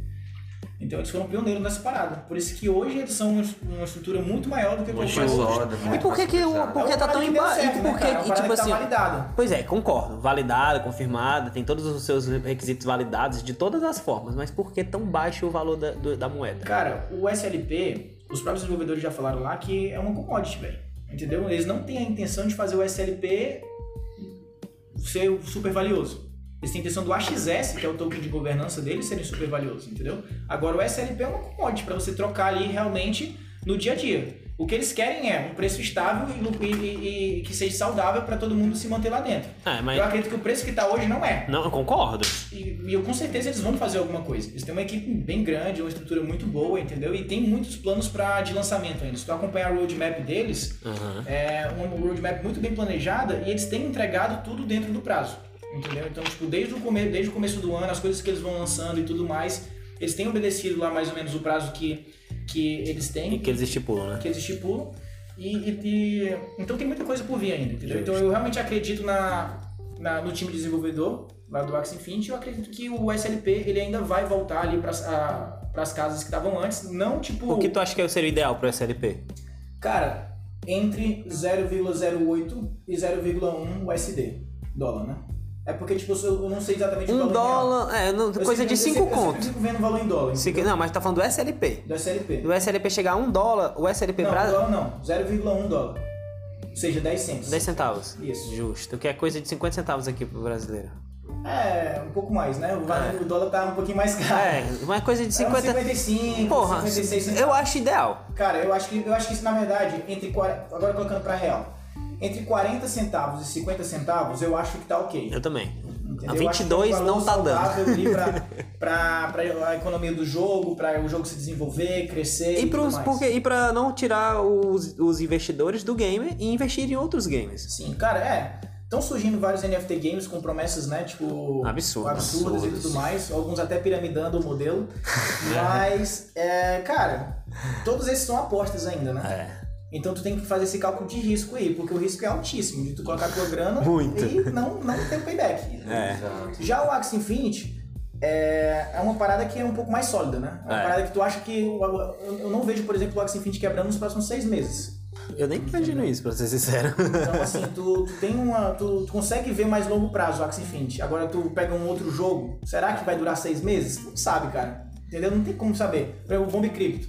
Então eles foram pioneiros nessa parada. Por isso que hoje eles são uma uma estrutura muito maior do que qualquer outra. E por que que o. Por que É tá tão embaixo? E né, por que? É uma e, parada tipo que tá assim. validada. Pois é, concordo. Validada, confirmada, tem todos os seus requisitos validados de todas as formas. Mas por que tão baixo o valor da, do- da moeda? Cara, o SLP, os próprios desenvolvedores já falaram lá que é uma commodity, velho. Entendeu? Eles não têm a intenção de fazer o SLP ser super valioso. Eles têm a intenção do AXS, que é o token de governança deles, serem super valiosos, entendeu? Agora o SLP é uma commodity para você trocar ali realmente no dia a dia. O que eles querem é um preço estável e, e- e- que seja saudável para todo mundo se manter lá dentro. É, mas. Eu acredito que o preço que tá hoje não é. Não, eu concordo. E, e eu com certeza eles vão fazer alguma coisa. Eles têm uma equipe bem grande, uma estrutura muito boa, entendeu? E tem muitos planos pra, de lançamento ainda. Se tu acompanhar a roadmap deles, Aham. é uma roadmap muito bem planejada e eles têm entregado tudo dentro do prazo. Entendeu? Então, tipo, desde o, come desde o começo do ano, as coisas que eles vão lançando e tudo mais, eles têm obedecido lá mais ou menos o prazo que, que eles têm E que eles estipulam, né? que eles estipulam. E, e- e- então tem muita coisa por vir ainda, entendeu? Então eu realmente acredito na, na- no time de desenvolvedor lá do Axie Infinity. Eu acredito que o SLP ele ainda vai voltar ali para as casas que estavam antes, não tipo, O que tu acha que seria o ideal pro SLP? cara, entre 0,08 e 0,1 USD dólar, né? É porque tipo eu não sei exatamente o Um valor real. dólar. É, não- coisa de eu 5 sempre- Eu sempre conto. vendo o valor em dólar. Entendeu? Não, mas tá falando do SLP. Do SLP. Do SLP chegar a 1 dólar, o SLP Não, pra. dólar não. 0,1 dólar. Ou seja, 10 centos. 10 centavos. Isso. Justo. Que é coisa de 50 centavos aqui pro brasileiro. É, um pouco mais, né? O, valor- o dólar tá um pouquinho mais caro. É, uma coisa de É uns 50. 55, Porra, 56 centavos. eu acho ideal. Cara, eu acho que eu acho que isso na verdade, entre 40, agora colocando pra real, entre 40 centavos e 50 centavos, eu acho que tá ok. Eu também. Entendeu? A Eu acho que é um 22 valor não tá dando. ali pra, pra, pra a economia do jogo, pra o jogo se desenvolver, crescer E, e, pros, tudo mais. porque, e pra não tirar os, os investidores do game e investir em outros games. Sim, cara, é. Estão surgindo vários NFT games com promessas, né? Tipo. Absurdas. Absurdas e Absurdas. tudo mais. Alguns até piramidando o modelo. Mas, é, cara, todos esses são apostas ainda, né? É. Então tu tem que fazer esse cálculo de risco aí, porque o risco é altíssimo de tu colocar tua grana Muito. e não, não ter o payback. É. Exato. Já o Axie Infinity é, é uma parada que é um pouco mais sólida, né? É uma É. parada que tu acha que. Eu eu não vejo, por exemplo, o Axie Infinity quebrando nos próximos seis meses. Eu nem imagino isso, pra ser sincero. Então, assim, tu, tu tem uma. Tu, tu consegue ver mais longo prazo o Axie Infinity. Agora tu pega um outro jogo, será que vai durar seis meses? Tu Não sabe, cara. Entendeu? Não tem como saber. Por exemplo, o Bomb Crypto.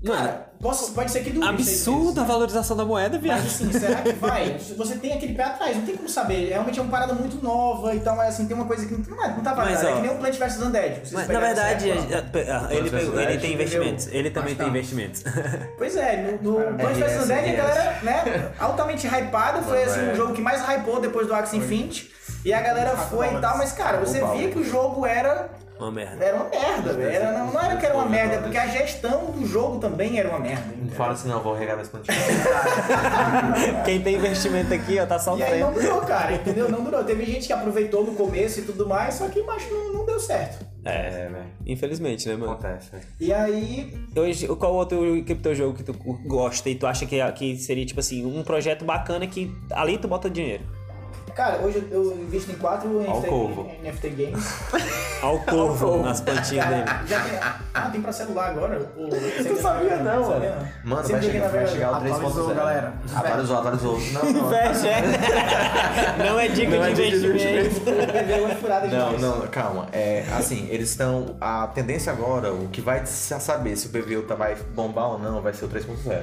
Mano, Cara, posso, pode ser que dure absurda a meses. valorização da moeda, Mas viado. assim, será que vai? Você tem aquele pé atrás, não tem como saber. Realmente é uma parada muito nova e tal, mas assim, tem uma coisa que não, é, não tá validada. Mas, ó, é que nem o Plant vs Undead. Mas, na verdade, época, ó. é- é- ele, pegou- ele tem investimentos. Ele também tem Mas investimentos. Pois é, no, no Plant vs Undead a galera, né, altamente hypada, foi assim, É. o jogo que mais hypou depois do Axie Infinity. E a galera foi e tal, mas cara, você via que o jogo era, Uma merda. era uma merda, velho. Era- Não, não era que era uma merda, é porque a gestão do jogo também era uma merda. Não fala assim, não, vou regar minhas plantinhas. Quem tem investimento aqui, ó, tá E aí não durou, cara, entendeu? Não durou. Teve gente que aproveitou no começo e tudo mais, só que macho não, não deu certo. É, velho. infelizmente, né, mano? Acontece. E aí, Hoje, qual outro criptojogo que tu gosta e tu acha que, que seria, tipo assim, um projeto bacana que ali tu bota dinheiro? Cara, hoje eu invisto em quatro NFT. NFT games. Ao corvo nas plantinhas dele. Já tem. Ah, tem pra celular agora. O, Não sabia não, sabia mano. Mano, Sempre vai chegar, vai chegar o Atualizou, 3.0. galera. Atualizou, atualizou. Não, não. Fecha, é. Não é dica Não de é investimento. Perdeu uma furada Não, não, calma. É, assim, eles estão. A tendência agora, o que vai se saber se o PVU tá, vai bombar ou não, vai ser o 3.0.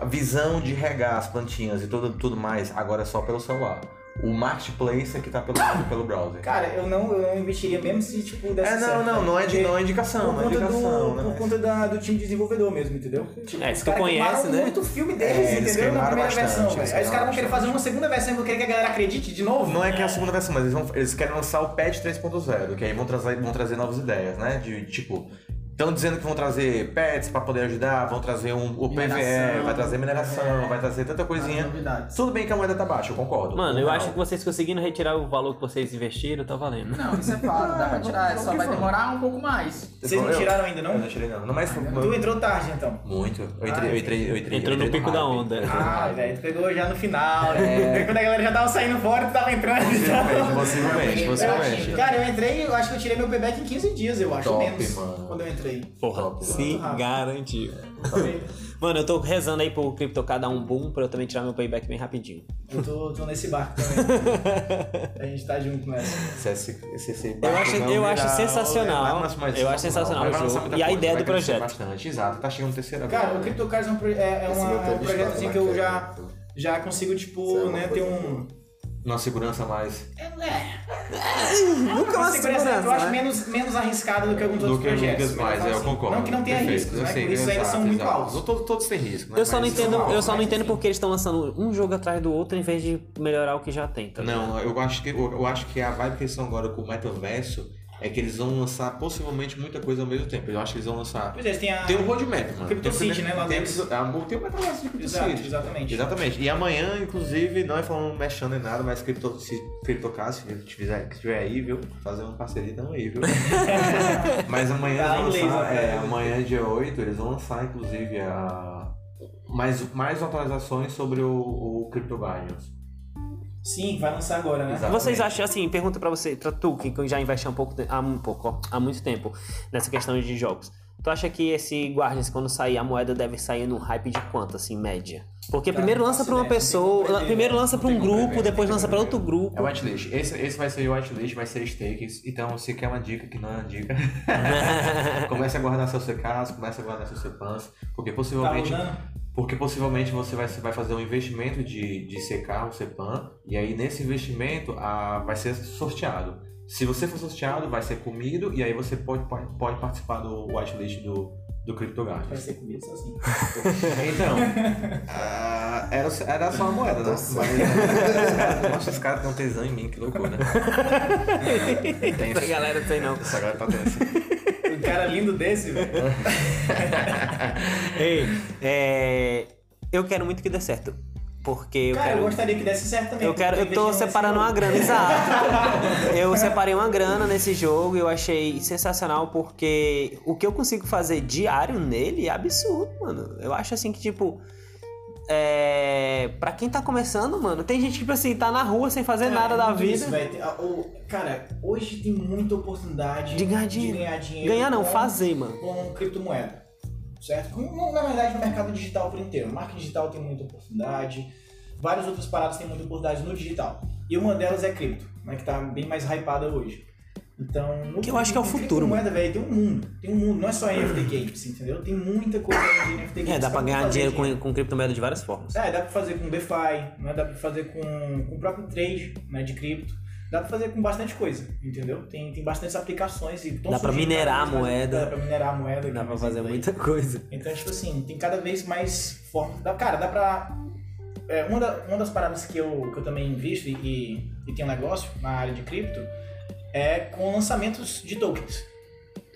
A visão de regar as plantinhas e tudo, tudo mais, agora é só pelo celular. O marketplace que tá pelo, pelo browser. Cara, eu não, eu não investiria mesmo se, tipo, desse É, não, certo, não, né? não é, de, não é indicação, Por não é conta, indicação, do, né? por conta da- do time desenvolvedor mesmo, entendeu? Tipo, É, tu caras conhece, né? muito o filme deles, É, entendeu? Na primeira bastante, versão, velho. Aí os caras vão querer fazer uma segunda versão e vão querer que a galera acredite de novo? Não é que é a segunda versão, mas eles, vão, eles querem lançar o patch 3.0, que aí vão trazer, vão trazer novas ideias, né? De tipo. Estão dizendo que vão trazer pets pra poder ajudar, vão trazer um, o PVE, Mineração, vai trazer mineração, é. vai trazer tanta coisinha. Tudo bem que a moeda tá baixa, eu concordo. Mano, eu Não. acho que vocês conseguindo retirar o valor que vocês investiram, tá valendo. Não, isso é fato, dá pra tirar, só vai demorar um pouco mais. Vocês não tiraram ainda, não? Eu não tirei não. não mas, Tu entrou tarde, então. Muito. Eu entrei, eu entrei, eu entrei. Entrou no pico da onda. Ah, velho, tu pegou já no final. né? Quando a galera já tava saindo fora, tu tava entrando. Possivelmente, Então... possivelmente, possivelmente. Cara, eu entrei, eu acho que eu tirei meu payback em 15 dias, eu acho, Top, menos. mano. Quando eu entrei. Porra, Top, se mano. garantiu. Mano, eu tô rezando aí pro Crypto dar um boom pra eu também tirar meu payback bem rapidinho. Eu tô, tô nesse barco também. a gente tá junto nessa. CC, CC, Eu acho- eu acho sensacional. Eu acho sensacional o jogo. E a ideia do projeto. Bastante, exato. Tá chegando o terceiro agora. Cara, o CryptoCars é um, é, é Esse uma- é um projeto assim que eu queda, já, né? já consigo, é tipo, uma né, ter um... Uma segurança mais. Nunca Uma uma segurança, segurança, eu acho né? menos, menos arriscado do que alguns Do outros que projetos. mais, é, eu assim, concordo. Não que não tenha Perfeito, riscos, eu né? sei, Por isso exato, são muito exato. altos. Todos, todos têm risco, né? Eu só não entendo, são eu só não altos, entendo porque eles estão lançando um jogo atrás do outro em vez de melhorar o que já tem, tá? Não, eu acho que eu, eu acho que a vibe que eles estão agora com o metaverso é que eles vão lançar possivelmente muita coisa ao mesmo tempo. Eu acho que eles vão lançar. Pois é, tem a... Tem o roadmap, mano. Crypto City, né, lá Tem, deles. a- tem o metaverso de Crypto Exato, City. exatamente. Exatamente. E amanhã, inclusive, não é falando mexendo em nada, mas Crypto, se CryptoCast, se tiver, se tiver aí, viu? Fazer uma parceria, tamo aí, viu? mas amanhã, Tá eles vão lançar, né? é, amanhã, dia 8, eles vão lançar, inclusive, a... mais, mais atualizações sobre o, o Crypto Guardians. Sim, vai lançar agora, né? Exato. Vocês acham assim, pergunta pra você, pra tu que já investe há um pouco, há um pouco, ó, há muito tempo nessa questão de jogos. Tu acha que esse Guardians, quando sair, a moeda deve sair num hype de quanto, assim, média? Porque Cara, primeiro lança pra uma ideia, pessoa, prever, primeiro né? lança pra um grupo, prever, depois lança pra outro grupo. É o whitelist. Esse, esse vai ser o whitelist, vai ser stakes. Então, se quer uma dica que não é uma dica, comece a guardar seus CKs, comece a guardar seus CPANs, porque Tá possivelmente, rolando? Porque possivelmente você vai, vai fazer um investimento de, de CK, um CPAN, e aí nesse investimento ah, vai ser sorteado. Se você for sorteado, vai ser comido, e aí você pode, pode, pode participar do whitelist do, do CryptoGuard. Vai ser só assim. Então, ah, era, era só uma moeda, né? Mas, Nossa, os caras têm um tesão em mim, que loucura. Tem Essa galera tem não. Essa galera tá tensa. Cara lindo desse, velho. Ei, é, eu quero muito que dê certo. Porque eu Cara, eu quero. gostaria que desse certo também. Eu quero, eu tô separando uma grana, exato. Eu separei uma grana nesse jogo e eu achei sensacional porque o que eu consigo fazer diário nele é absurdo, mano. Eu acho assim que, tipo. É. Pra quem tá começando, mano, tem gente que, tipo assim, tá na rua sem fazer Cara, nada é da vida. isso, velho. Tem- a- o- Cara, hoje tem muita oportunidade De ganhar dinheiro. ganhar dinheiro. Ganhar não, com- fazer, mano. Com criptomoeda. Certo? Na verdade, no mercado digital por inteiro. Marketing digital tem muita oportunidade. Várias outras paradas têm muita oportunidade no digital. E uma delas é cripto, né, que tá bem mais hypada hoje. Então, no, Que eu acho que é o futuro, criptomoeda, velho, tem um mundo. Tem um mundo. Não é só NFT games, entendeu? Tem muita coisa de NFT games. É, dá pra ganhar dinheiro com, com criptomoeda de várias formas. é, dá pra fazer com DeFi, né? dá pra fazer com, com o próprio trade né, de cripto. Dá pra fazer com bastante coisa, entendeu? Tem, tem bastantes aplicações e Dá pra surgindo minerar a moeda. Dá pra minerar a moeda. Dá é pra fazer muita coisa. Então, tipo assim, tem cada vez mais formas. Cara, dá pra. É, uma das paradas que eu, que eu também invisto e, e, e tenho negócio na área de cripto é com lançamentos de tokens.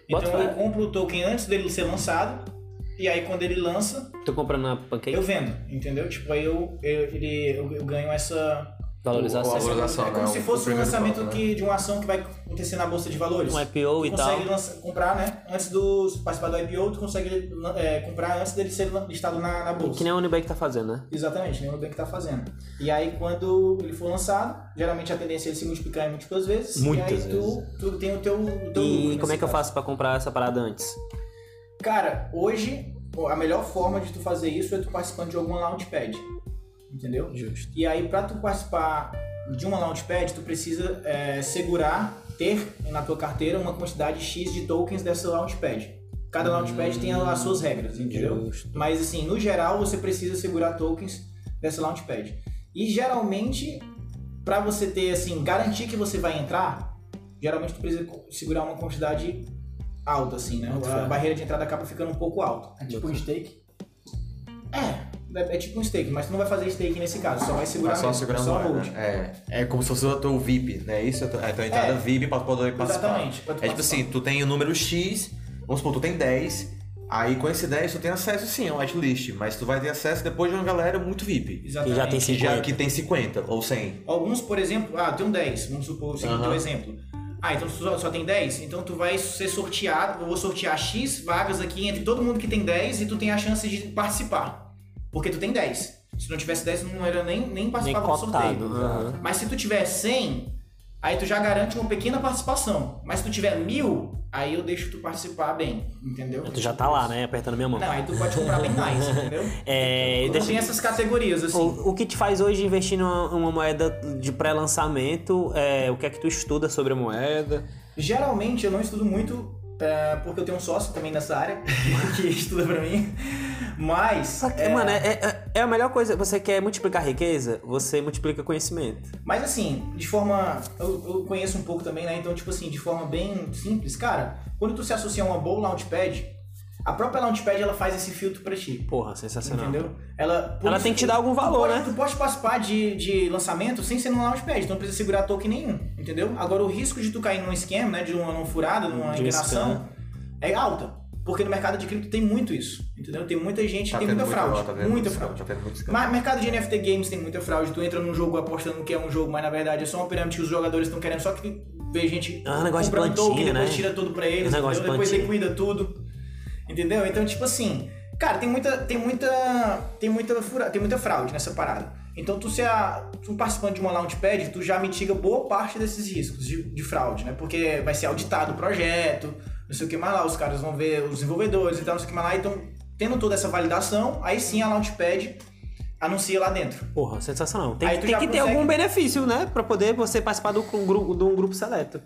Bota Então eu compro o token antes dele ser lançado, e aí quando ele lança, Tô comprando na Pancake, eu vendo, entendeu? Tipo, aí eu, eu, ele, eu, eu ganho essa. Valorização. o- valorização, é como né? se fosse o um lançamento ponto, né? que, de uma ação que vai acontecer na bolsa de valores. Um IPO tu e tal. consegue lança- comprar, né? Antes do participar do IPO, tu consegue é, comprar antes dele ser listado na, na bolsa. Que nem o Unibank tá fazendo, né? Exatamente, nem o Nubank tá fazendo. E aí, quando ele for lançado, geralmente a tendência é ele se multiplicar em múltiplas vezes. Muitas e aí tu, tu tem o teu, o teu E como é que eu caso. faço pra comprar essa parada antes? Cara, hoje a melhor forma de tu fazer isso é tu participando de alguma launchpad. Entendeu? Justo. E aí, pra tu participar de uma launchpad, tu precisa é, segurar, ter na tua carteira uma quantidade X de tokens dessa launchpad. Cada launchpad tem as suas regras, entendeu? Justo. Mas assim, no geral, você precisa segurar tokens dessa launchpad. E geralmente, pra você ter, assim, garantir que você vai entrar, geralmente tu precisa segurar uma quantidade alta, assim, né? Muito A barreira de entrada acaba ficando um pouco alta. É tipo um steak. É, é, é tipo um stake, mas tu não vai fazer stake nesse caso, só vai segurar É só segurar é só hold. É, é como se fosse o teu VIP, né? Isso é a tua- é a tua entrada É. VIP pra poder participar. Exatamente, tu É tipo participar. assim, tu tem o número X, vamos supor, tu tem 10, aí com esse 10 tu tem acesso sim ao whitelist, mas tu vai ter acesso depois de uma galera muito VIP. Exatamente. Que já tem Que, já, 50. que tem 50 ou 100. Alguns, por exemplo, ah, tem um 10, vamos supor o seguinte Aham. um exemplo. Ah, então tu só, só tem 10? Então tu vai ser sorteado, eu vou sortear X vagas aqui entre todo mundo que tem 10 e tu tem a chance de participar. Porque tu tem 10. Se não tivesse 10, tu não era nem, nem Nem participava do cotado. sorteio. aham. Mas se tu tiver 100, aí tu já garante uma pequena participação. Mas se tu tiver mil, aí eu deixo tu participar bem, entendeu? Tu já tá lá, né? Apertando minha mão. Não, aí tu pode comprar bem mais, entendeu? É, Então deixa- tem essas categorias, assim. O, o que te faz hoje investir numa uma moeda de pré-lançamento? É, o que é que tu estuda sobre a moeda? Geralmente eu não estudo muito, é, porque eu tenho um sócio também nessa área que estuda pra mim. Mas. Que, é, mano, é, é- é a melhor coisa. Você quer multiplicar riqueza? Você multiplica conhecimento. Mas assim, de forma. Eu, eu conheço um pouco também, né? Então, tipo assim, de forma bem simples, cara, quando tu se associa a uma boa Launchpad, a própria Launchpad ela faz esse filtro pra ti. Porra, sensacional. Entendeu? Ela, por Ela isso tem que te dar algum tu valor, pode- né? Tu pode participar de, de lançamento sem ser no Launchpad, então não precisa segurar token nenhum, entendeu? Agora o risco de tu cair num esquema, né? De uma, numa furada, numa De enganação, é alta. Porque no mercado de cripto tem muito isso, entendeu? Tem muita gente, Tá tem muita muito- fraude. tá muita fraude. Tá tendo muito Mas mercado de NFT Games tem muita fraude. Tu entra num jogo apostando que é um jogo, mas na verdade é só uma pirâmide que os jogadores estão querendo só que vê gente Ah, negócio de plantinha, token, depois né? tira tudo pra eles, Um negócio depois liquida tudo. Entendeu? Então, tipo assim, cara, tem muita tem muita tem muita fura, tem muita fraude nessa parada. Então, tu se a, tu participando de uma launchpad, tu já mitiga boa parte desses riscos de, de fraude, né? Porque vai ser auditado o projeto, não sei o que mais lá, os caras vão ver os desenvolvedores e tal, não sei o que mais lá, então tendo toda essa validação, aí sim a launchpad anuncia lá dentro. Porra, sensacional. Tem, que- tem que ter consegue- algum benefício, né? Pra poder você participar do, um grupo, de um grupo seleto.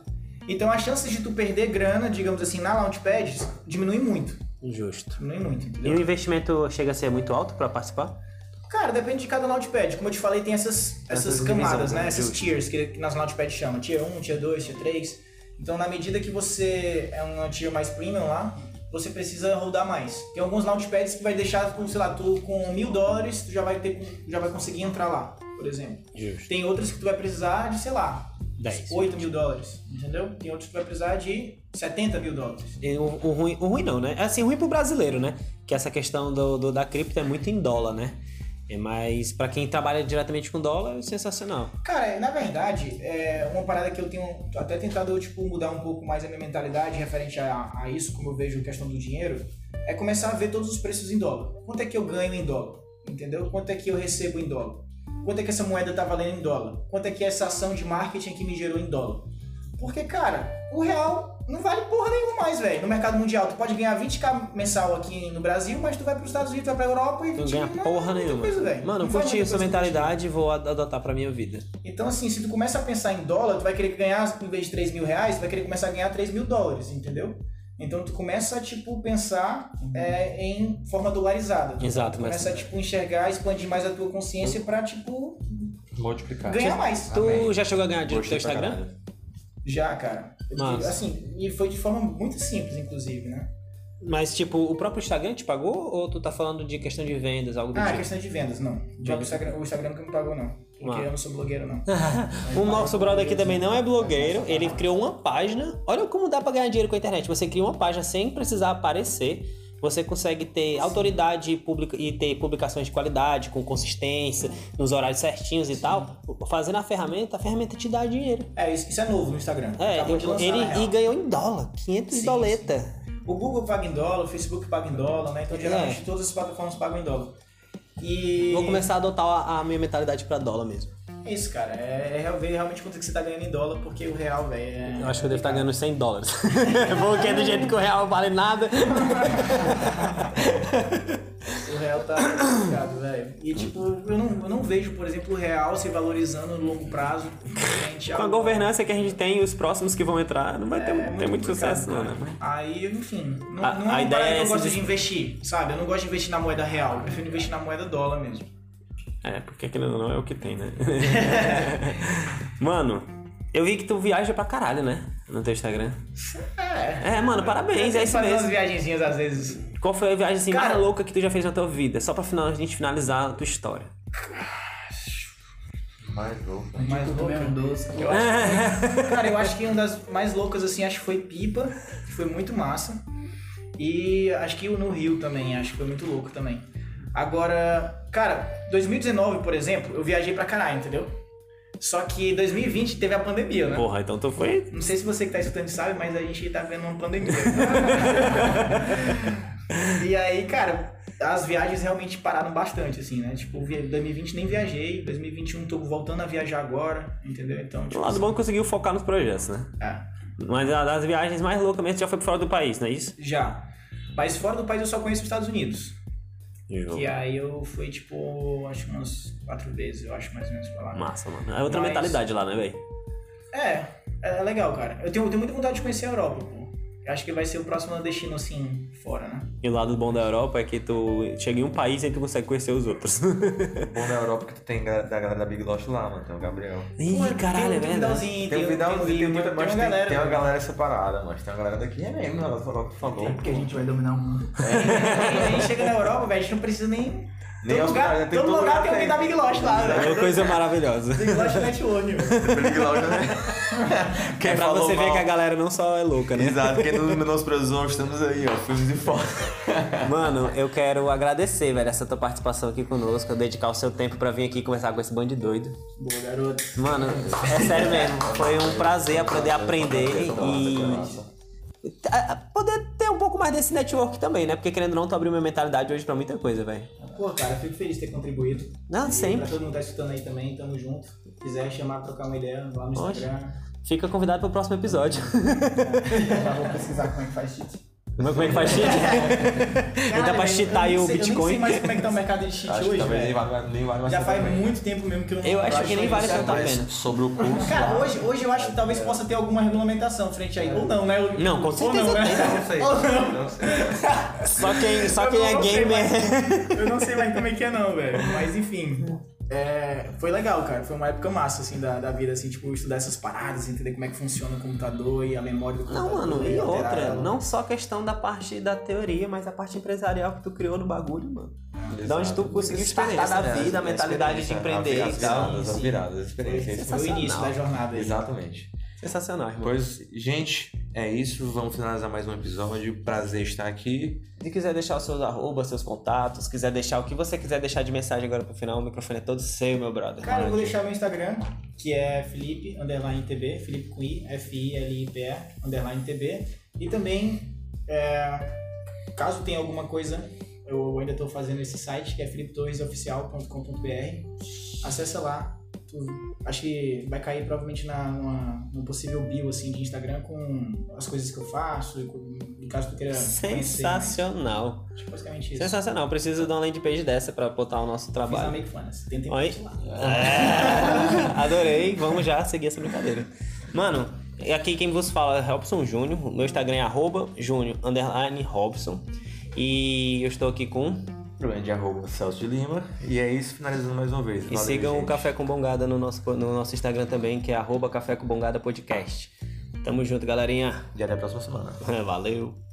Então as chances de tu perder grana, digamos assim, na launchpad diminuem muito. Justo. Diminui muito, E entendeu? o investimento chega a ser muito alto pra participar? Cara, depende de cada launchpad. Como eu te falei, tem essas, essas, Essas camadas, né? né? Essas Justo. tiers que, que nas launchpads chama. Tier 1, Tier 2, Tier 3. Então, na medida que você é uma tier mais premium lá, você precisa rodar mais. Tem alguns launchpads que vai deixar, com, sei lá, tu com mil dólares, tu já vai, ter, já vai conseguir entrar lá, por exemplo. Justo. Tem outras que tu vai precisar de, sei lá, 10. 8 mil dólares, entendeu? Tem outros que tu vai precisar de 70 mil dólares. O, o ruim, o ruim não, né? É assim, ruim pro brasileiro, né? Que essa questão do, do- da cripto é muito em dólar, né? É, mas pra quem trabalha diretamente com dólar, é sensacional. Cara, na verdade, é uma parada que eu tenho até tentado tipo, mudar um pouco mais a minha mentalidade referente a, a isso, como eu vejo a questão do dinheiro, é começar a ver todos os preços em dólar. Quanto é que eu ganho em dólar? Entendeu? Quanto é que eu recebo em dólar? Quanto é que essa moeda tá valendo em dólar? Quanto é que essa ação de marketing que me gerou em dólar? Porque, cara, o real não vale porra nenhuma mais, velho. No mercado mundial, tu pode ganhar 20k mensal aqui no Brasil, mas tu vai pros Estados Unidos, vai pra Europa e Não 20 ganha não é porra nenhuma. coisa. Mano, eu curti essa mentalidade e vou ad- adotar pra minha vida. Então, assim, se tu começa a pensar em dólar, tu vai querer ganhar, em vez de 3 mil reais, tu vai querer começar a ganhar 3 mil dólares, entendeu? Então, tu começa a, tipo, pensar é, em forma dolarizada. Tu Exato, começa mas- a, tipo, enxergar, expandir mais a tua consciência pra, tipo, Multiplicar. ganhar mais. Tu Amém. já chegou a ganhar dinheiro no teu Instagram? caralho. Já, cara. Massa. Assim, e foi de forma muito simples, inclusive, né? Mas, tipo, o próprio Instagram te pagou ou tu tá falando de questão de vendas, algo do Ah, tipo? questão de vendas, não. Já o Instagram, o Instagram nunca me pagou, não. Porque Ah. eu não sou blogueiro, não. O nosso brother aqui também não é blogueiro, ele criou uma página. Olha como dá pra ganhar dinheiro com a internet. Você cria uma página sem precisar aparecer. Você consegue ter autoridade pública e ter publicações de qualidade, com consistência, nos horários certinhos e tal. Fazendo a ferramenta, a ferramenta te dá dinheiro. É, isso, isso é novo no Instagram. É, de lançar, ele e ganhou em dólar, 500 Sim, doleta. O Google paga em dólar, o Facebook paga em dólar, né? Então geralmente todas as plataformas pagam em dólar. E. É. Vou começar a adotar a, minha mentalidade pra dólar mesmo. É isso, cara. É, é ver realmente quanto que você tá ganhando em dólar, porque o real, velho. É... Eu acho que eu devo estar ganhando uns 100 dólares. Porque do jeito que o real vale nada. O real tá complicado, velho. E tipo, eu não, eu não vejo, por exemplo, o real se valorizando no longo prazo. frente Com a governança que a gente tem e os próximos que vão entrar, não vai ter, É ter muito complicado, sucesso, não, né? Aí, enfim, não, A- não a é ideia é eu gosto des- de investir, sabe? Eu não gosto de investir na moeda real, eu prefiro investir na moeda dólar mesmo. É, porque ou não é o que tem, né? mano, eu vi que tu viaja pra caralho, né? No teu Instagram. É. É, mano, parabéns, é isso Faz umas mesmo. viagenzinhas às vezes. Qual foi a viagem assim, Cara- mais louca que tu já fez na tua vida? Só pra final, a gente finalizar a tua história. Mais louco. Mais Tipo, comer um louca. doce. Eu acho que, cara, eu acho que uma das mais loucas, assim, acho que foi Pipa, que foi muito massa. E acho que o no Rio também, acho que foi muito louco também. Agora, cara, 2019, por exemplo, eu viajei pra caralho, entendeu? Só que 2020 teve a pandemia, né? Porra, então tu foi. Não sei se você que tá escutando sabe, mas a gente tá vendo uma pandemia. e aí, cara, as viagens realmente pararam bastante, assim, né? Tipo, via- 2020 nem viajei, 2021 tô voltando a viajar agora, entendeu? Então, O tipo, lado bom é conseguiu focar nos projetos, né? é, Mas a das viagens mais loucas mesmo, já foi fora do país, não é isso? já. Mas fora do país eu só conheço os Estados Unidos. Jogo. Que aí eu fui, tipo, acho que umas quatro vezes, eu acho, mais ou menos, pra lá. Massa, mano. É outra Mas- mentalidade lá, né, velho? É, é legal, cara. Eu tenho, eu tenho muita vontade de conhecer a Europa, pô. Eu acho que vai ser o próximo destino, assim, fora, né? E o lado bom da Europa é que tu chega em um país e tu consegue conhecer os outros. O bom da Europa é que tu tem da galera da Big Lost lá, mano. Tem o Gabriel. Ih, Pô, caralho, é tem, um verdade. Vidalzinho, Tem o Vidal, tem, o tem, muita, tem, mas uma tem, galera. tem uma né? galera separada, mas tem uma galera daqui é mesmo, ela falou, falou. É porque a gente vai dominar o mundo. a gente chega na Europa, velho, a gente não precisa nem. Nem todo lugar, hospedagem, tem todo todo lugar lugar tem alguém da Big Lost lá, É uma velho. coisa maravilhosa. Big Lost Network, velho. Big Lost, né? É pra você ver mal- que a galera não só é louca, né? Exato, quem não menosprezou, estamos aí, ó, filmes de fora. Mano, eu quero agradecer, velho, essa tua participação aqui conosco, dedicar o seu tempo pra vir aqui conversar com esse bando de doido. Boa, garoto. Mano, é sério mesmo. Foi um prazer aprender a aprender e poder ter um pouco mais desse network também, né? Porque querendo ou não, tu abriu minha mentalidade hoje pra muita coisa, velho. Pô, cara, fico feliz de ter contribuído. Não, E sempre. Pra todo mundo que tá escutando aí também, tamo junto. Se quiser chamar, trocar uma ideia lá no Oxe. Instagram. Fica convidado pro próximo episódio. Já vou pesquisar como é que faz cheat. Como é que faz cheat? Ainda pra velho, cheatar aí eu o sei- Eu nem Bitcoin. sei mais como é que tá o mercado de cheat hoje, talvez nem vale, nem vale mais Já faz também. muito tempo mesmo que eu não Eu acho que nem vale tanto a Mas pena. sobre o curso Cara, lá, hoje, hoje eu acho que talvez possa ter alguma regulamentação frente aí. Ou não, né? Eu- Não, com ou certeza não, né? Não sei. Ou não. Não sei. Só quem, só Eu quem não- é não gamer. mais- Eu não sei mais como é que é não, velho. Mas enfim. É, foi legal, cara. Foi uma época massa, assim, da, da vida, assim, tipo, estudar essas paradas, entender como é que funciona o computador e a memória do Não, computador. mano, e alterar outra, ela. não só questão da parte da teoria, mas a parte empresarial que tu criou no bagulho, mano. Da onde tu Exato. conseguiu startar da né? vida, a mentalidade de experiência, empreender as e viradas, as viradas, as experiências. Foi o início da jornada aí. Exatamente. Sensacional, irmão. Pois, gente, é isso. Vamos finalizar mais um episódio. Prazer estar aqui. Se quiser deixar os seus arrobas, seus contatos, quiser deixar o que você quiser deixar de mensagem agora pro final, o microfone é todo seu, meu brother. Cara, eu vou deixar meu Instagram, que é Felipe, underline TB, Felipe com I, F-I-L-I-P-E, underline TB. E também, é, caso tenha alguma coisa, eu ainda estou fazendo esse site, que é felipetorresoficial.com.br. Acessa lá. Tu- acho que vai cair provavelmente na, numa, num possível bio assim, de Instagram com as coisas que eu faço, e com, e caso tu queira conhecer mais. Sensacional. Acho que basicamente isso. Sensacional. Preciso de uma landing page dessa pra botar o nosso Fiz na trabalho. Make Funness. Tentem Oi? lá. É, adorei. Vamos já seguir essa brincadeira. Mano, aqui quem vos fala é Robson Júnior. Meu Instagram é arroba Júnior underline Robson. E eu estou aqui com. Grande arroba Celso de Lima. E é isso, finalizando mais uma vez. E Valeu, sigam o gente. Café com Bongada no nosso, no nosso Instagram também, que é arroba Café com Bongada Podcast. Tamo junto, galerinha. E até a próxima semana. Valeu.